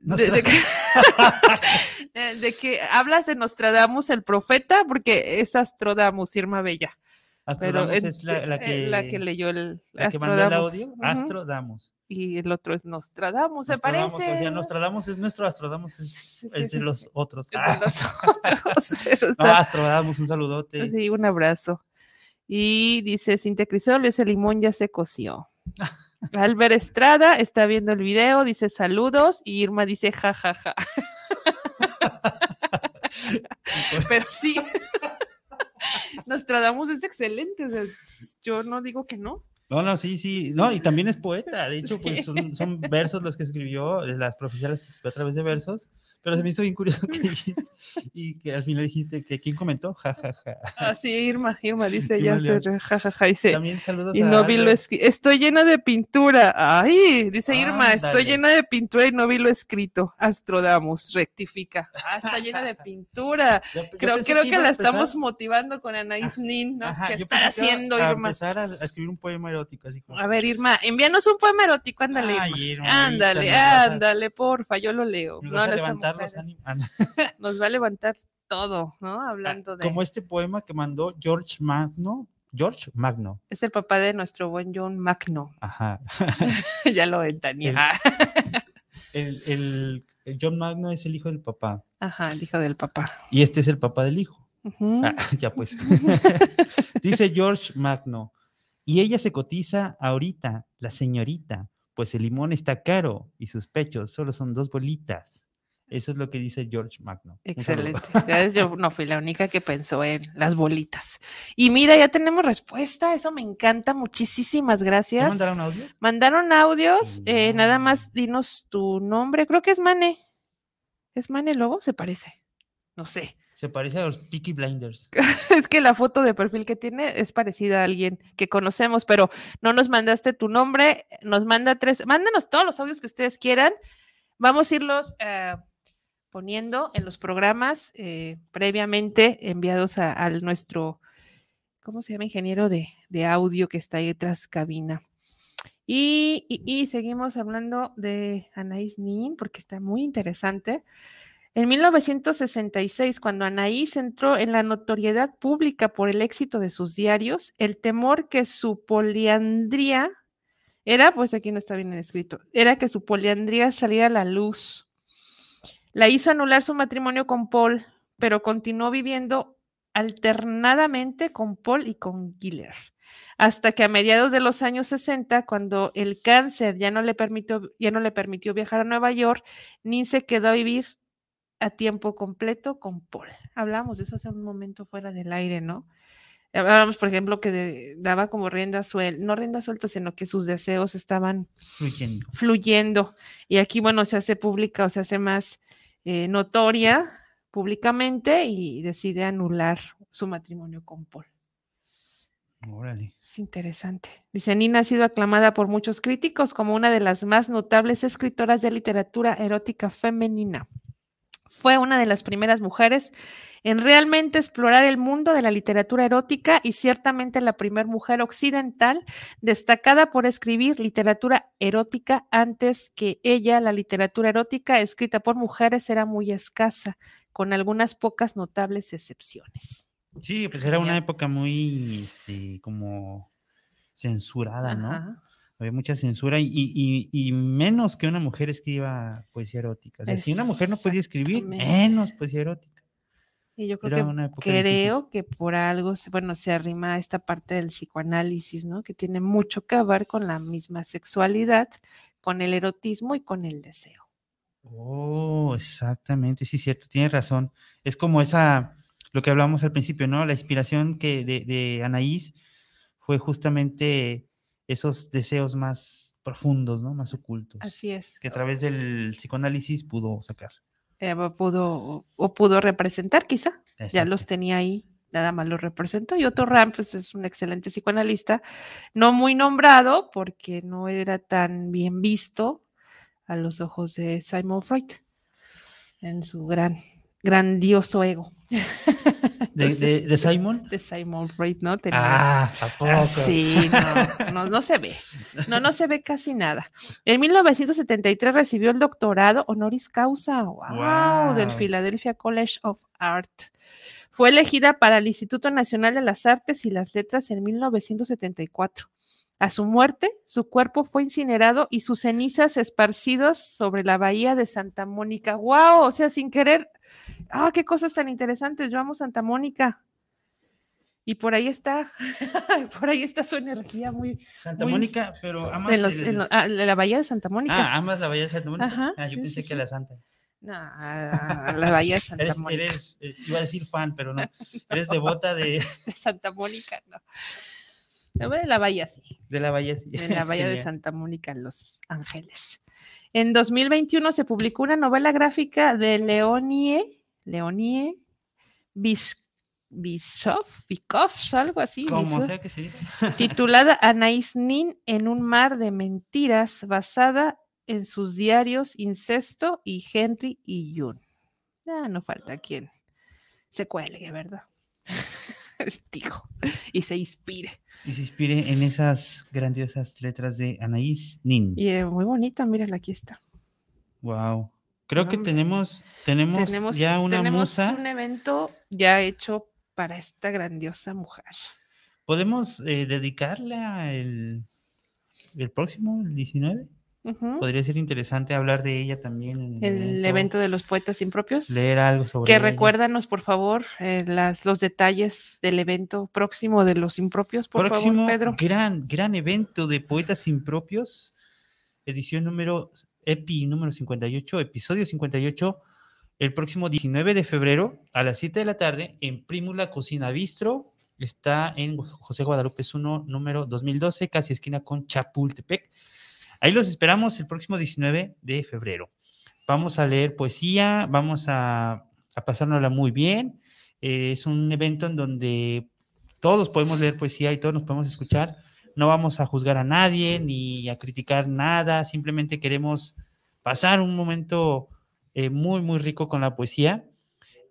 De, de que, [LAUGHS] de- de que hablas de Nostradamus el profeta, porque es Astrodamus, Irma Bella. Pero Astrodamus en- es la, la eh, que, la que leyó el la que mandó el audio. Ujú. Astrodamus. Y el otro es Nostradamus, se parece. O sea, Nostradamus es nuestro Astrodamus, es, Sí, sí, es sí. de los otros. De Ah, [LAUGHS] [LAUGHS] no, está- Astrodamus, un saludote. Sí, un abrazo. Y dice Cintia Crisol, ese limón ya se coció. Albert Estrada está viendo el video, dice saludos y Irma dice ja, ja, ja. [LAUGHS] Pero sí, Nostradamus es excelente, o sea, yo no digo que no. No, no, sí, sí. No, y también es poeta. De hecho, [LAUGHS] Sí. pues son, son versos los que escribió, las profesionales a través de versos. Pero se me hizo bien curioso que dijiste, y que al final dijiste que quién comentó, ja, ja, ja. Ah, sí, Irma, Irma dice [LAUGHS] Irma ya re- ja, ja, ja, dice. También saludos Y a no vi lo. Estoy llena de pintura. Ay, dice Irma, estoy llena de pintura y no vi lo escrito. Astrodamus, rectifica. Ah, está llena de [LAUGHS] pintura. Yo- yo Creo, creo que la empezar- estamos motivando con Anaís Nin, ¿no? Ajá, ¿Qué iba haciendo a Irma? empezar a, a escribir un poema erótico, así como. A ver, Irma, envíanos un poema erótico, ándale. Ay, Irma. Irma, ándale, ándale, porfa, yo lo leo. nos No, vas a levantar los mujeres. ánimos. Ah, [LAUGHS] no. Nos va a levantar todo, ¿no? Hablando de. Como este poema que mandó George Magno. George Magno. Es el papá de nuestro buen John Magno. Ajá. [LAUGHS] ya lo ventaneé. [LAUGHS] El, el- el John Magno es el hijo del papá. Ajá, el hijo del papá. Y este es el papá del hijo. Ah, ya pues. Dice George Magno. Y ella se cotiza ahorita, la señorita, pues el limón está caro y sus pechos solo son dos bolitas. Eso es lo que dice George Magno. Excelente. Yo no fui la única que pensó en las bolitas. Y mira, ya tenemos respuesta. Eso me encanta. Muchísimas ¿Te gracias. mandaron audio? Mandaron audios. eh, nada Wow. más dinos tu nombre. Creo que es Mane. ¿Es Mane Lobo? Se parece. No sé. Se parece a los Peaky Blinders. [LAUGHS] Es que la foto de perfil que tiene es parecida a alguien que conocemos, pero no nos mandaste tu nombre. Nos manda tres. Mándanos todos los audios que ustedes quieran. Vamos a irlos eh, poniendo en los programas eh, previamente enviados a, al nuestro, ¿cómo se llama? Ingeniero de, de audio que está ahí tras cabina. Y, y- y seguimos hablando de Anaís Nin porque está muy interesante. En 1966, cuando Anaís entró en la notoriedad pública por el éxito de sus diarios, el temor que su poliandría era, pues aquí no está bien escrito, era que su poliandría saliera a la luz. La hizo anular su matrimonio con Paul, pero continuó viviendo alternadamente con Paul y con Giller. Hasta que a mediados de los años 60, cuando el cáncer ya no le permitió, ya no le permitió viajar a Nueva York, Nin se quedó a vivir a tiempo completo con Paul. Hablamos de eso hace un momento fuera del aire, ¿no? Hablamos, por ejemplo, que de- daba como rienda suelta, no rienda suelta, sino que sus deseos estaban Fluyendo. fluyendo. Y aquí, bueno, se hace pública o se hace más eh, notoria públicamente y decide anular su matrimonio con Paul. Órale. Es interesante. Dice, Nina ha sido aclamada por muchos críticos como una de las más notables escritoras de literatura erótica femenina. Fue una de las primeras mujeres en realmente explorar el mundo de la literatura erótica y ciertamente la primera mujer occidental destacada por escribir literatura erótica antes que ella. La literatura erótica escrita por mujeres era muy escasa, con algunas pocas notables excepciones. Sí, pues era una época muy, este, como censurada, ¿no? Ajá. Había mucha censura y, y- y menos que una mujer escriba poesía erótica. O sea, si una mujer no podía escribir, menos poesía erótica. Y yo creo Era que difícil. creo que por algo, se- bueno, se arrima a esta parte del psicoanálisis, ¿no? Que tiene mucho que ver con la misma sexualidad, con el erotismo y con el deseo. Oh, exactamente, sí, cierto, tienes razón. Es como esa, lo que hablamos al principio, ¿no? La inspiración que de, de Anaís fue justamente esos deseos más profundos, ¿no? Más ocultos, Así es. que a través del psicoanálisis pudo sacar. Eh, pudo, o pudo representar, quizá. Ya los tenía ahí, nada más los representó. Y Otto Ram, pues es un excelente psicoanalista, no muy nombrado porque no era tan bien visto a los ojos de Simon Freud en su gran, grandioso ego. [LAUGHS] ¿De, Entonces, de- de Simon? de Simon Freud, ¿no? Tenía- Ah, ¿a poco? Ah, Sí, no, no, no se ve. No, no se ve casi nada. En 1973 recibió el doctorado honoris causa, wow, del Guau. Philadelphia College of Art. Fue elegida para el Instituto Nacional de las Artes y las Letras en 1974. A su muerte, su cuerpo fue incinerado y sus cenizas esparcidas sobre la bahía de Santa Mónica. ¡Wow! O sea, sin querer. ¡Ah, qué cosas tan interesantes! Yo amo Santa Mónica. Y por ahí está, [LAUGHS] por ahí está su energía muy. Santa muy- Mónica, pero amas de los- el- en lo- ah, la bahía de Santa Mónica. Ah, amas la bahía de Santa Mónica. Ajá, Ah, yo sí, pensé sí, que la Santa. No, la bahía de [LAUGHS] Santa Eres, Mónica. eres, eh, iba a decir fan, pero no. [LAUGHS] Eres devota de, De Santa Mónica, no. De la bahía, sí. de la bahía. sí. En la [LAUGHS] bahía de. Santa Mónica, en Los Ángeles. En 2021 se publicó una novela gráfica de Leonie, Leonie Bis- algo así. Como sea que se diga. [LAUGHS] titulada Anaïs Nin en un mar de mentiras, basada en sus diarios Incesto y Henry y June. Ah, no falta quien se cuelgue, ¿verdad? [LAUGHS] Digo, y se inspire. Y se inspire en esas grandiosas letras de Anaís Nin. Y eh, muy bonita, mírala, aquí está. Wow. Creo que tenemos, tenemos, Tenemos, ya una tenemos musa. un evento ya hecho para esta grandiosa mujer. ¿Podemos eh, dedicarla el, el próximo, el 19? Ujú. Podría ser interesante hablar de ella también. En El evento de los poetas impropios. Leer algo sobre Que ella. recuérdanos, por favor, eh, las, los detalles del evento próximo de los impropios, por Próximo favor, Pedro. gran, gran evento de Poetas Impropios, edición número, EPI número 58, episodio 58, el próximo 19 de febrero a las 7 de la tarde en Prímula Cocina Bistro. Está en José Guadalupe 1, número 2012, casi esquina con Chapultepec. Ahí los esperamos el próximo 19 de febrero. Vamos a leer poesía, vamos a, a pasárnosla muy bien. Eh, es un evento en donde todos podemos leer poesía y todos nos podemos escuchar. No vamos a juzgar a nadie ni a criticar nada, simplemente queremos pasar un momento eh, muy, muy rico con la poesía.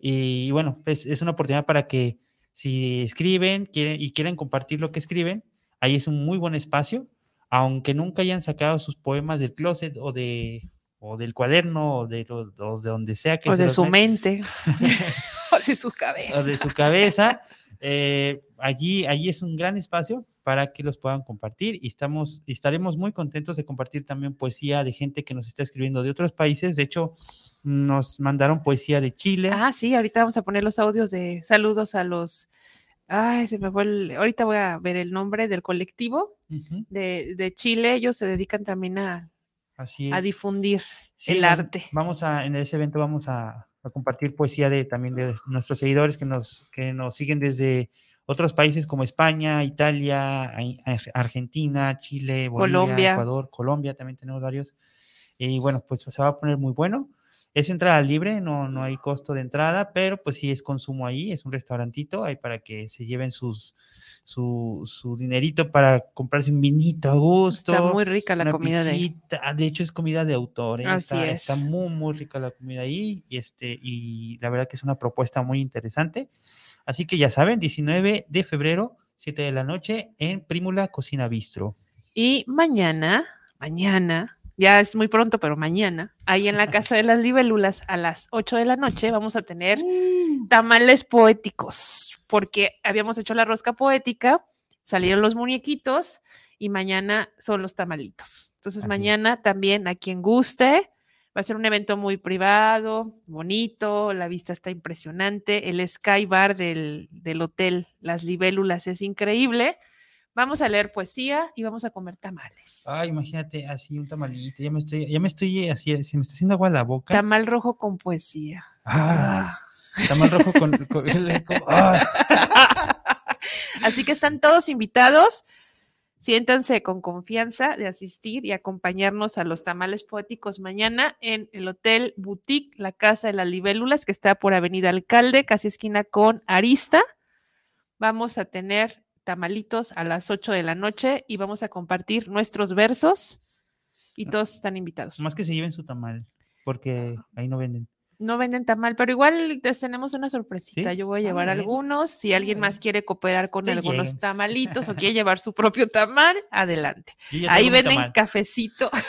Y bueno, pues es una oportunidad para que si escriben quieren, y quieren compartir lo que escriben, ahí es un muy buen espacio, aunque nunca hayan sacado sus poemas del closet o, de, o del cuaderno o de, lo- o de donde sea que O se de los su mente. [LAUGHS] o de su cabeza. o de su cabeza. eh, allí, allí es un gran espacio para que los puedan compartir y estamos y estaremos muy contentos de compartir también poesía de gente que nos está escribiendo de otros países. De hecho, nos mandaron poesía de Chile. Ah, sí, ahorita vamos a poner los audios de saludos a los. Ay, se me fue el. Ahorita voy a ver el nombre del colectivo de, de Chile. Ellos se dedican también a, así a difundir Sí, el arte. Vamos a, en ese evento vamos a, a compartir poesía de también de nuestros seguidores que nos, que nos siguen desde otros países como España, Italia, Argentina, Chile, Bolivia, Colombia. Ecuador, Colombia, también tenemos varios. Y bueno, pues se va a poner muy bueno. Es entrada libre, no, no hay costo de entrada, pero pues sí es consumo ahí, es un restaurantito ahí para que se lleven sus, su, su dinerito para comprarse un vinito a gusto Está muy rica la comida de. pizzita, ah, de hecho es comida de autor, ¿eh? Así está, es. está muy muy rica la comida ahí y este y la verdad que es una propuesta muy interesante. Así que ya saben, 19 de febrero, 7 de la noche en Prímula Cocina Bistro. Y mañana, mañana, ya es muy pronto, pero mañana, ahí en la Casa de las Libélulas a las 8 de la noche vamos a tener tamales poéticos, porque habíamos hecho la rosca poética, salieron los muñequitos y mañana son los tamalitos. Entonces mañana también a quien guste Va a ser un evento muy privado, bonito, la vista está impresionante. El Sky Bar del, del hotel Las Libélulas es increíble. Vamos a leer poesía y vamos a comer tamales. Ay, imagínate, así un tamalito. Ya me estoy, ya me estoy así, se me está haciendo agua la boca. Tamal rojo con poesía. Ah, tamal rojo con, con- [LAUGHS] con- ah. [LAUGHS] Así que están todos invitados. Siéntanse con confianza de asistir y acompañarnos a los tamales poéticos mañana en el Hotel Boutique, la Casa de las Libélulas, que está por Avenida Alcalde, casi esquina con Arista. Vamos a tener tamalitos a las 8 de la noche y vamos a compartir nuestros versos y todos están invitados. Más que se lleven su tamal, porque ahí no venden. No venden tamal, pero igual les tenemos una sorpresita. ¿Sí? Yo voy a Ah, llevar algunos. Si alguien más quiere cooperar con algunos tamalitos o [LAUGHS] quiere llevar su propio tamal, adelante. Ahí venden tamal. cafecito. [LAUGHS]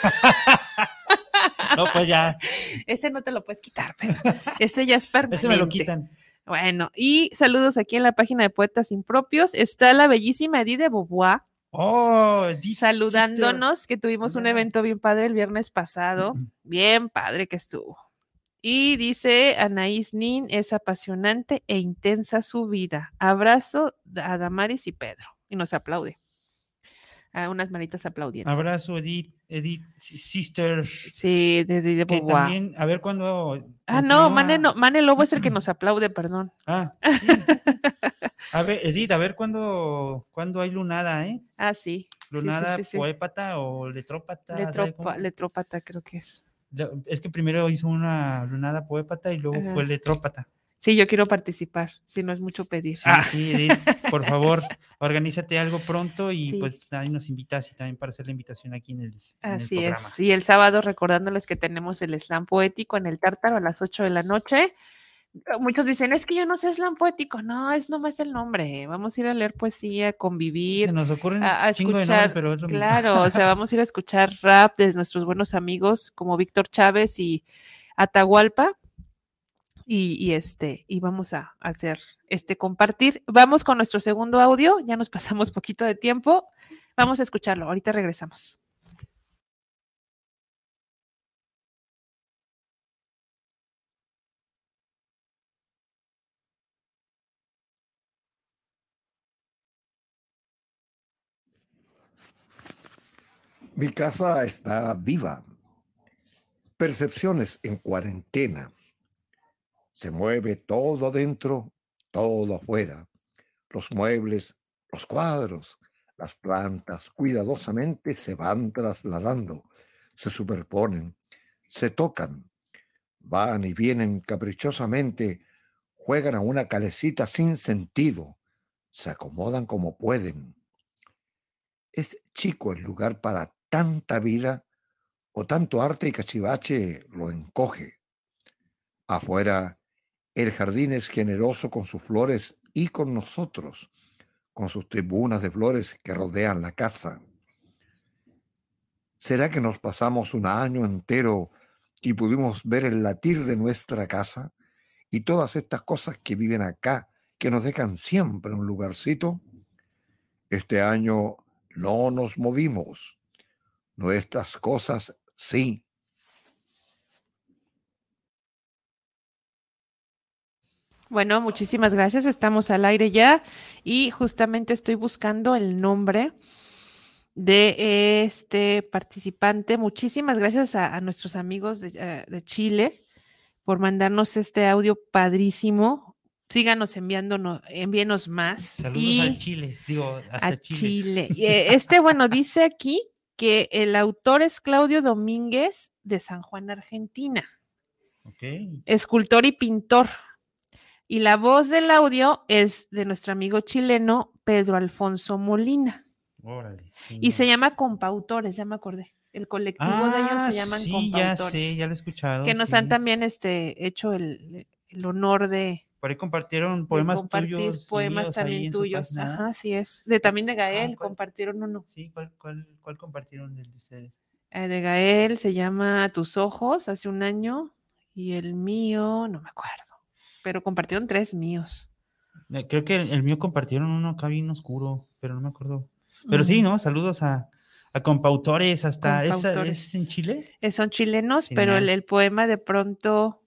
No, pues ya, Ese no te lo puedes quitar, pero ese ya es permanente. ese me lo quitan. Bueno, y saludos aquí en la página de Poetas Impropios. Está la bellísima Edith de Beauvoir Oh, sister. saludándonos, que tuvimos un evento bien padre el viernes pasado. [CLEARS THROAT] Bien padre que estuvo. Y dice Anaís Nin, es apasionante e intensa su vida. Abrazo a Damaris y Pedro. Y nos aplaude. A unas manitas aplaudiendo. Abrazo, Edith, Edith, si- sister. Sí, de, de, de Que también, a ver cuándo. Ah, no, Mane, no, Mane Lobo es el que nos aplaude, perdón. Ah, [LAUGHS] sí. A ver, Edith, a ver cuándo, cuándo hay lunada, ¿eh? Ah, sí. Lunada sí, sí. poépata o letrópata. ¿sabe Letropa- letrópata, creo que es. Es que primero hizo una lunada poépata y luego Ajá. fue letrópata. Sí, yo quiero participar, si no es mucho pedir. Sí, sí, Edith, por favor, organízate algo pronto y Sí. pues ahí nos invitas y también para hacer la invitación aquí en el, en el Así programa. es. Y el sábado recordándoles que tenemos el slam poético en el Tártaro a las 8 de la noche. Muchos dicen, es que yo no sé slam poético. No, es nomás el nombre. Vamos a ir a leer poesía, convivir, Se nos ocurren a, a de escuchar. nombres, pero otro- claro, o sea, [LAUGHS] vamos a ir a escuchar rap de nuestros buenos amigos como Víctor Chávez y Atahualpa. Y, este, y vamos a hacer este compartir. Vamos con nuestro segundo audio. Ya nos [LAUGHS] pasamos poquito de tiempo. Vamos a escucharlo. Ahorita regresamos. Mi casa está viva. Percepciones en cuarentena. Se mueve todo adentro, todo afuera. Los muebles, los cuadros, las plantas cuidadosamente se van trasladando, se superponen, se tocan, van y vienen caprichosamente, juegan a una calecita sin sentido, se acomodan como pueden. Es chico el lugar para tanta vida o tanto arte y cachivache lo encoge. Afuera, el jardín es generoso con sus flores y con nosotros, con sus tribunas de flores que rodean la casa. ¿Será que nos pasamos un año entero y pudimos ver el latir de nuestra casa y todas estas cosas que viven acá, que nos dejan siempre un lugarcito? Este año no nos movimos. Nuestras cosas sí. Bueno, muchísimas gracias. Estamos al aire ya y justamente estoy buscando el nombre de este participante. Muchísimas gracias a, a nuestros amigos de, eh, de Chile por mandarnos este audio padrísimo. Síganos enviándonos, envíenos más. Saludos y al Chile, digo, hasta a Chile. Chile. Eh, Este, bueno, [LAUGHS] dice aquí que el autor es Claudio Domínguez de San Juan, Argentina escultor y pintor. Y la voz del audio es de nuestro amigo chileno Pedro Alfonso Molina. Órale. Y se llama Compautores, ya me acordé. El colectivo de ellos Ah, se llaman sí, Compautores. ya sé, ya lo he escuchado. que nos sí. han también este, hecho el, el honor de, Por ahí compartieron poemas compartir tuyos. poemas también tuyos. Ajá, así es. De, también de Gael ¿cuál? compartieron uno. Sí, ¿cuál, cuál, cuál compartieron de ustedes? Eh, de Gael se llama Tus Ojos hace un año. Y el mío, no me acuerdo. Pero compartieron tres míos. Eh, Creo que el, el mío compartieron uno acá bien oscuro, pero no me acuerdo. Pero sí. ¿no? Saludos a, a compautores hasta Compautores. ¿es en Chile. Eh, son chilenos, pero el, poema de pronto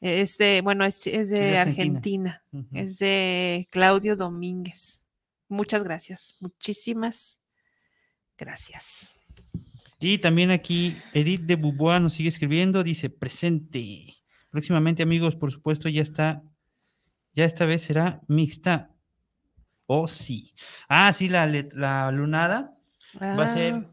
es de, bueno, es, es de Argentina. Es de Claudio Domínguez. Muchas gracias, muchísimas gracias. Y también aquí Edith de Bubois nos sigue escribiendo, dice presente. Próximamente, amigos, por supuesto, ya está, ya esta vez será mixta. Oh, sí. Ah, sí, la, la lunada va a ser Ah,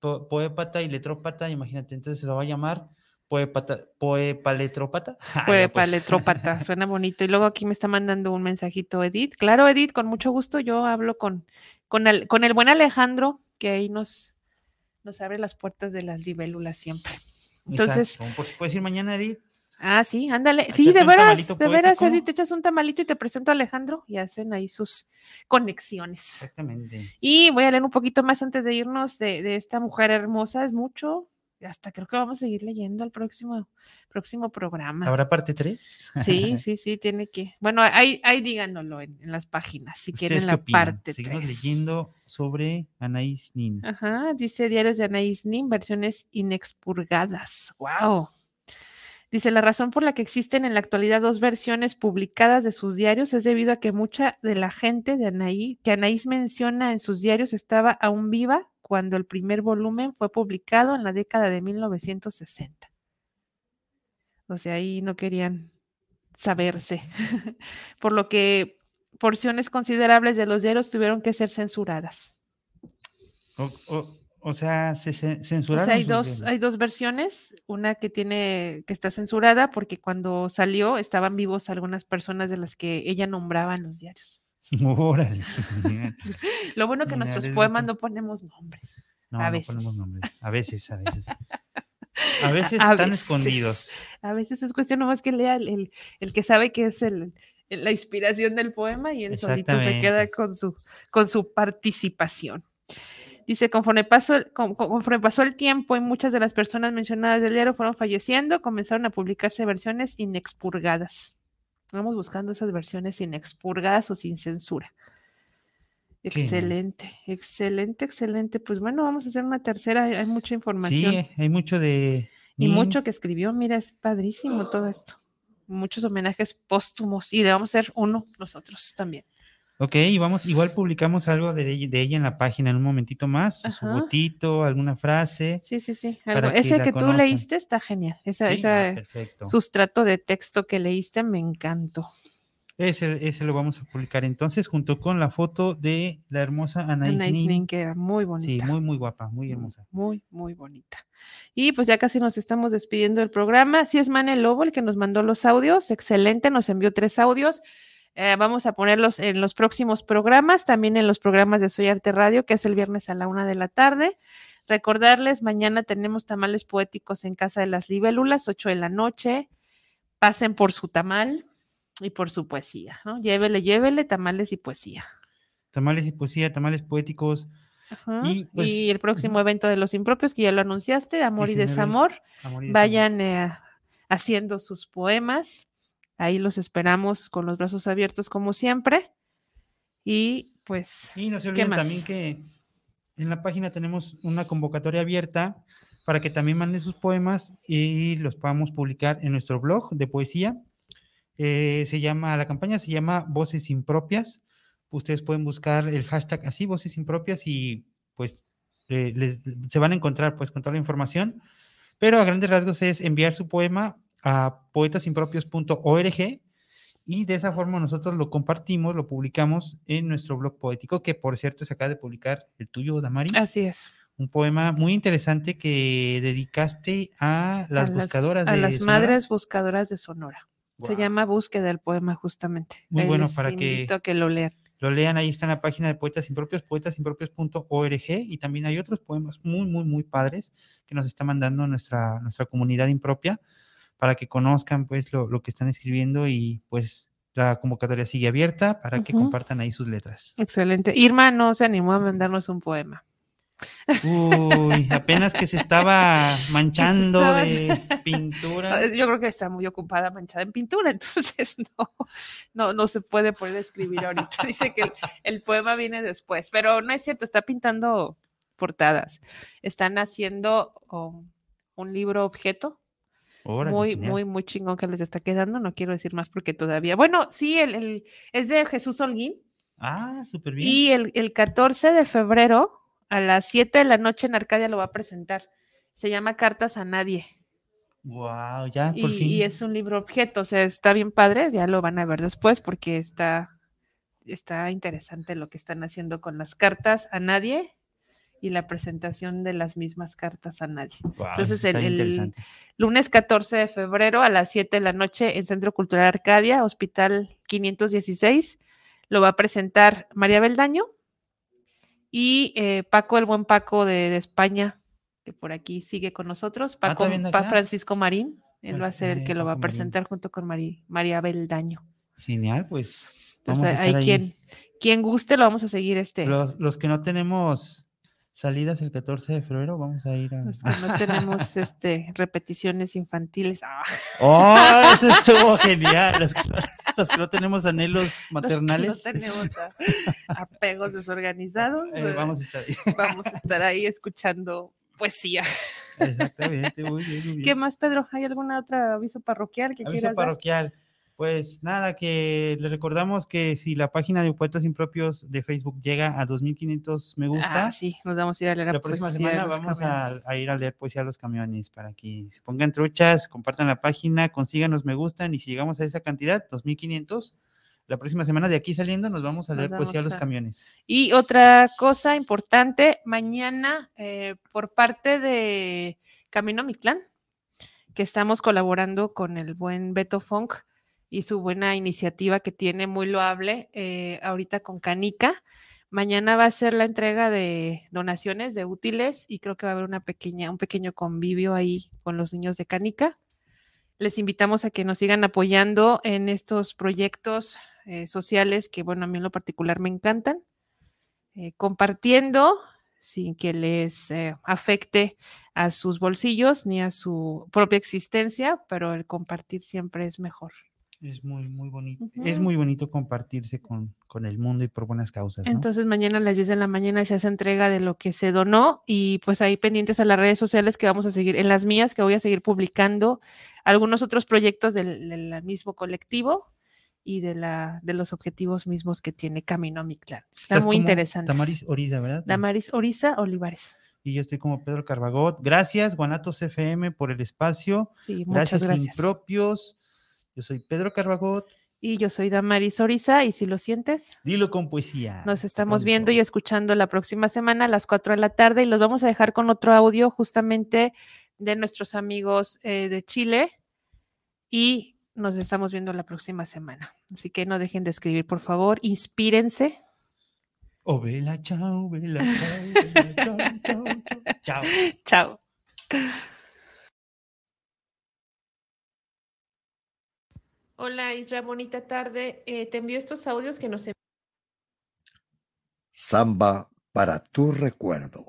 po- poépata y letrópata, imagínate, entonces se va a llamar poépata, poepaletrópata. [LAUGHS] Ah, Fue ya, pues. [LAUGHS] suena bonito. Y luego aquí me está mandando un mensajito Edith. Claro, Edith, con mucho gusto yo hablo con, con, el, con el buen Alejandro, que ahí nos, nos abre las puertas de las libélulas siempre. Entonces, Exacto. Si puedes ir mañana, Edith. Ah, sí, ándale. Sí, de veras, de veras. Edith, te echas un tamalito y te presento a Alejandro y hacen ahí sus conexiones. Exactamente. Y voy a leer un poquito más antes de irnos de, de esta mujer hermosa, es mucho. Hasta creo que vamos a seguir leyendo al próximo, próximo programa. ¿Habrá parte 3? Sí, [LAUGHS] sí, sí, tiene que. Bueno, ahí, ahí díganoslo en, en las páginas, si quieren ¿Ustedes qué la opinan? parte Seguimos tres. leyendo sobre Anaís Nin. Ajá, dice Diarios de Anaís Nin, versiones inexpurgadas. ¡Wow! Dice, la razón por la que existen en la actualidad dos versiones publicadas de sus diarios es debido a que mucha de la gente de Anaí, que Anaís menciona en sus diarios estaba aún viva cuando el primer volumen fue publicado en la década de 1960. O sea, ahí no querían saberse. [LAUGHS] por lo que porciones considerables de los diarios tuvieron que ser censuradas. O sea, se, ce- O censuraron. sea, hay dos, diarios. hay dos versiones, una que tiene, que está censurada porque cuando salió estaban vivos algunas personas de las que ella nombraba en los diarios. [LAUGHS] Órale. [LAUGHS] Lo bueno que en Mira, nuestros poemas no ponemos nombres. No, A no ponemos veces. nombres. A veces, a veces. [LAUGHS] A veces A están veces. escondidos. A veces es cuestión nomás que lea el, el- el que sabe que es el, la inspiración del poema y él solito se queda con su, con su participación. Dice, conforme pasó, conforme pasó el tiempo y muchas de las personas mencionadas del diario fueron falleciendo, comenzaron a publicarse versiones inexpurgadas. Vamos buscando esas versiones inexpurgadas o sin censura. Qué- Excelente, excelente, excelente. Pues bueno, vamos a hacer una tercera. Hay mucha información. Sí, hay mucho de. Y mucho que escribió, mira, es padrísimo todo esto. Muchos homenajes póstumos y le vamos a hacer uno nosotros también. Ok, y vamos, igual publicamos algo de, ella- de ella en la página en un momentito más, su Ajá. botito, alguna frase. Sí, sí, sí. Algo- Ese que tú conozcan. leíste está genial. Esa, Sí, esa ah, sustrato de texto que leíste me encantó. Ese, ese lo vamos a publicar entonces junto con la foto de la hermosa Anaís Anaís Nin. Nin, que era muy Sí, bonita. muy, muy guapa, muy hermosa. Muy, muy bonita. Y pues ya casi nos estamos despidiendo del programa. Sí es Manel Lobo el que nos mandó los audios. Excelente, nos envió tres audios. Eh, vamos a ponerlos en los próximos programas, también en los programas de Soy Arte Radio, que es el viernes a la una de la tarde. Recordarles, mañana tenemos tamales poéticos en Casa de las Libélulas, 8 de la noche. Pasen por su tamal y por su poesía, ¿no? Llévele, llévele tamales y poesía. Tamales y poesía, tamales poéticos. Ajá. Y, pues, y el próximo evento de los impropios, que ya lo anunciaste, Amor y 19, Desamor. amor y desamor. Vayan eh, haciendo sus poemas. Ahí los esperamos con los brazos abiertos como siempre. Y pues, Y no se ¿qué olviden más? también que en la página tenemos una convocatoria abierta para que también manden sus poemas y los podamos publicar en nuestro blog de poesía. Eh, se llama, la campaña se llama Voces Impropias. Ustedes pueden buscar el hashtag así, Voces Impropias, y pues eh, les, se van a encontrar pues con toda la información. Pero a grandes rasgos es enviar su poema a poetasimpropios.org y de esa forma nosotros lo compartimos, lo publicamos en nuestro blog poético, que por cierto se acaba de publicar el tuyo, Damari. así es. Un poema muy interesante que dedicaste a las a buscadoras a de las Sonora. madres buscadoras de Sonora. Se llama Búsqueda del poema, justamente. Muy Ahí bueno les para a que lo lean. Lo lean, ahí está en la página de Poetas Impropios, poetasimpropios.org, y también hay otros poemas muy, muy, muy padres que nos está mandando nuestra, nuestra comunidad impropia para que conozcan pues lo, lo que están escribiendo y pues la convocatoria sigue abierta para que compartan ahí sus letras. Excelente. Irma no se animó a mandarnos un poema. Uy, apenas que se estaba [LAUGHS] manchando estaba- de [LAUGHS] pintura. Yo creo que está muy ocupada manchada en pintura, [LAUGHS] entonces no, no, no se puede poder escribir ahorita. Dice que el, el poema viene después, pero no es cierto, está pintando portadas. Están haciendo um, un libro objeto. Órale, muy, genial. muy, muy chingón que les está quedando. No quiero decir más porque todavía. Bueno, sí, el, el- es de Jesús Holguín. Ah, súper bien. Y el, el 14 de febrero a las 7 de la noche en Arcadia lo va a presentar. Se llama Cartas a Nadie. Wow, ya, Y, por fin. y es un libro objeto, o sea, está bien padre, ya lo van a ver después porque está, está interesante lo que están haciendo con las cartas a nadie y la presentación de las mismas cartas a nadie. Entonces, el-. Lunes 14 de febrero a las 7 de la noche en Centro Cultural Arcadia, Hospital 516, lo va a presentar María Beldaño y eh, Paco, el buen Paco de, de España, que por aquí sigue con nosotros, Ah, Paco. Francisco Marín, él va a ser el que lo va a Marín. presentar junto con María Beldaño. Genial, pues. Entonces, hay ahí. quien, quien guste, lo vamos a seguir este. Los, los que no tenemos salidas el 14 de febrero, vamos a ir a. Los que no tenemos [LAUGHS] este, repeticiones infantiles. Ah, ¡Oh! Eso [LAUGHS] estuvo genial. Los que, no- los que no tenemos anhelos [LAUGHS] los que maternales. no tenemos a- apegos desorganizados. eh, vamos a estar ahí. vamos a estar ahí escuchando poesía. Exactamente, muy bien, muy bien. ¿Qué más, Pedro? ¿Hay algún otro aviso parroquial que Aviso quieras dar? Pues nada, que le recordamos que si la página de Poetas Impropios de Facebook llega a 2500 me gusta, Ah, sí, nos vamos a ir a leer la próxima poesía de semana los vamos a, ir a leer poesía a los camiones para que se pongan truchas, compartan la página, consíganos me gustan y si llegamos a esa cantidad, 2500, la próxima semana de aquí saliendo nos vamos a leer poesía a los camiones. Y otra cosa importante, mañana eh, por parte de Camino Mictlán, que estamos colaborando con el buen Beto Funk y su buena iniciativa que tiene muy loable eh, ahorita con Canica. Mañana va a ser la entrega de donaciones de útiles y creo que va a haber una pequeña, un pequeño convivio ahí con los niños de Canica. Les invitamos a que nos sigan apoyando en estos proyectos eh, sociales que, bueno, a mí en lo particular me encantan eh, compartiendo sin que les afecte a sus bolsillos ni a su propia existencia, pero el compartir siempre es mejor. Es muy, muy bonito. Es muy bonito compartirse con, con el mundo y por buenas causas. ¿no? Entonces mañana a las 10 de la mañana se hace entrega de lo que se donó y pues ahí pendientes a las redes sociales que vamos a seguir, en las mías que voy a seguir publicando algunos otros proyectos del, del mismo colectivo y de, la, de los objetivos mismos que tiene Camino a Mictlán. Está Estás muy interesante. Tamaris Oriza, ¿verdad? Damaris Oriza Olivares. Y yo estoy como Pedro Carbagot. Gracias, Guanatos FM, por el espacio. Sí, muchas Gracias, gracias. impropios. Yo soy Pedro Carbagot. Y yo soy Damaris Oriza y si lo sientes, Dilo con poesía. nos estamos viendo y escuchando la próxima semana a las 4 de la tarde y los vamos a dejar con otro audio justamente de nuestros amigos eh, de Chile y nos estamos viendo la próxima semana. Así que no dejen de escribir, por favor, inspírense. Oh, vela, chao, vela, chao, vela, chao, chao, chao. [LAUGHS] Chao. Hola Isra, bonita tarde. Eh, te envío estos audios que nos Samba para tu recuerdo.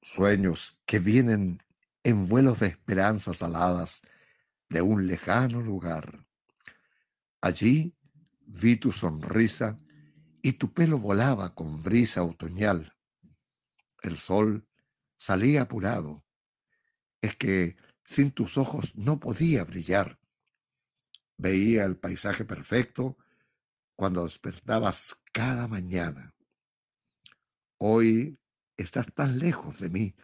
Sueños que vienen en vuelos de esperanzas aladas de un lejano lugar. Allí vi tu sonrisa y tu pelo volaba con brisa otoñal. El sol salía apurado. Es que sin tus ojos no podía brillar. Veía el paisaje perfecto cuando despertabas cada mañana. Hoy estás tan lejos de mí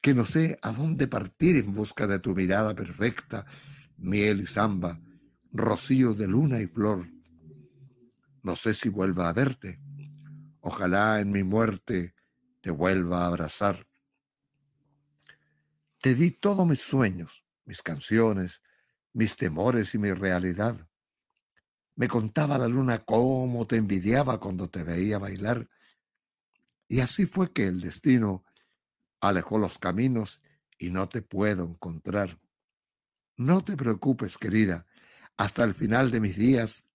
que no sé a dónde partir en busca de tu mirada perfecta, miel y samba, rocío de luna y flor. No sé si vuelva a verte. Ojalá en mi muerte te vuelva a abrazar. Te di todos mis sueños, mis canciones, mis temores y mi realidad. Me contaba la luna cómo te envidiaba cuando te veía bailar. Y así fue que el destino alejó los caminos y no te puedo encontrar. No te preocupes, querida. Hasta el final de mis días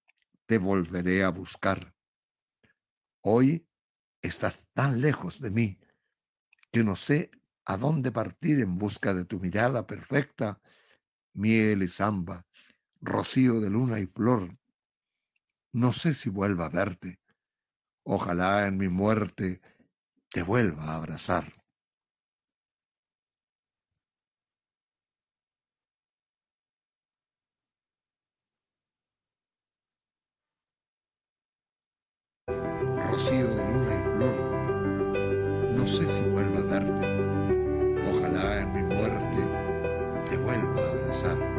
te volveré a buscar. Hoy estás tan lejos de mí que no sé a dónde partir en busca de tu mirada perfecta, miel y samba, rocío de luna y flor. No sé si vuelva a verte. Ojalá en mi muerte te vuelva a abrazar. Rocío de luna y flor, no sé si vuelva a verte. Ojalá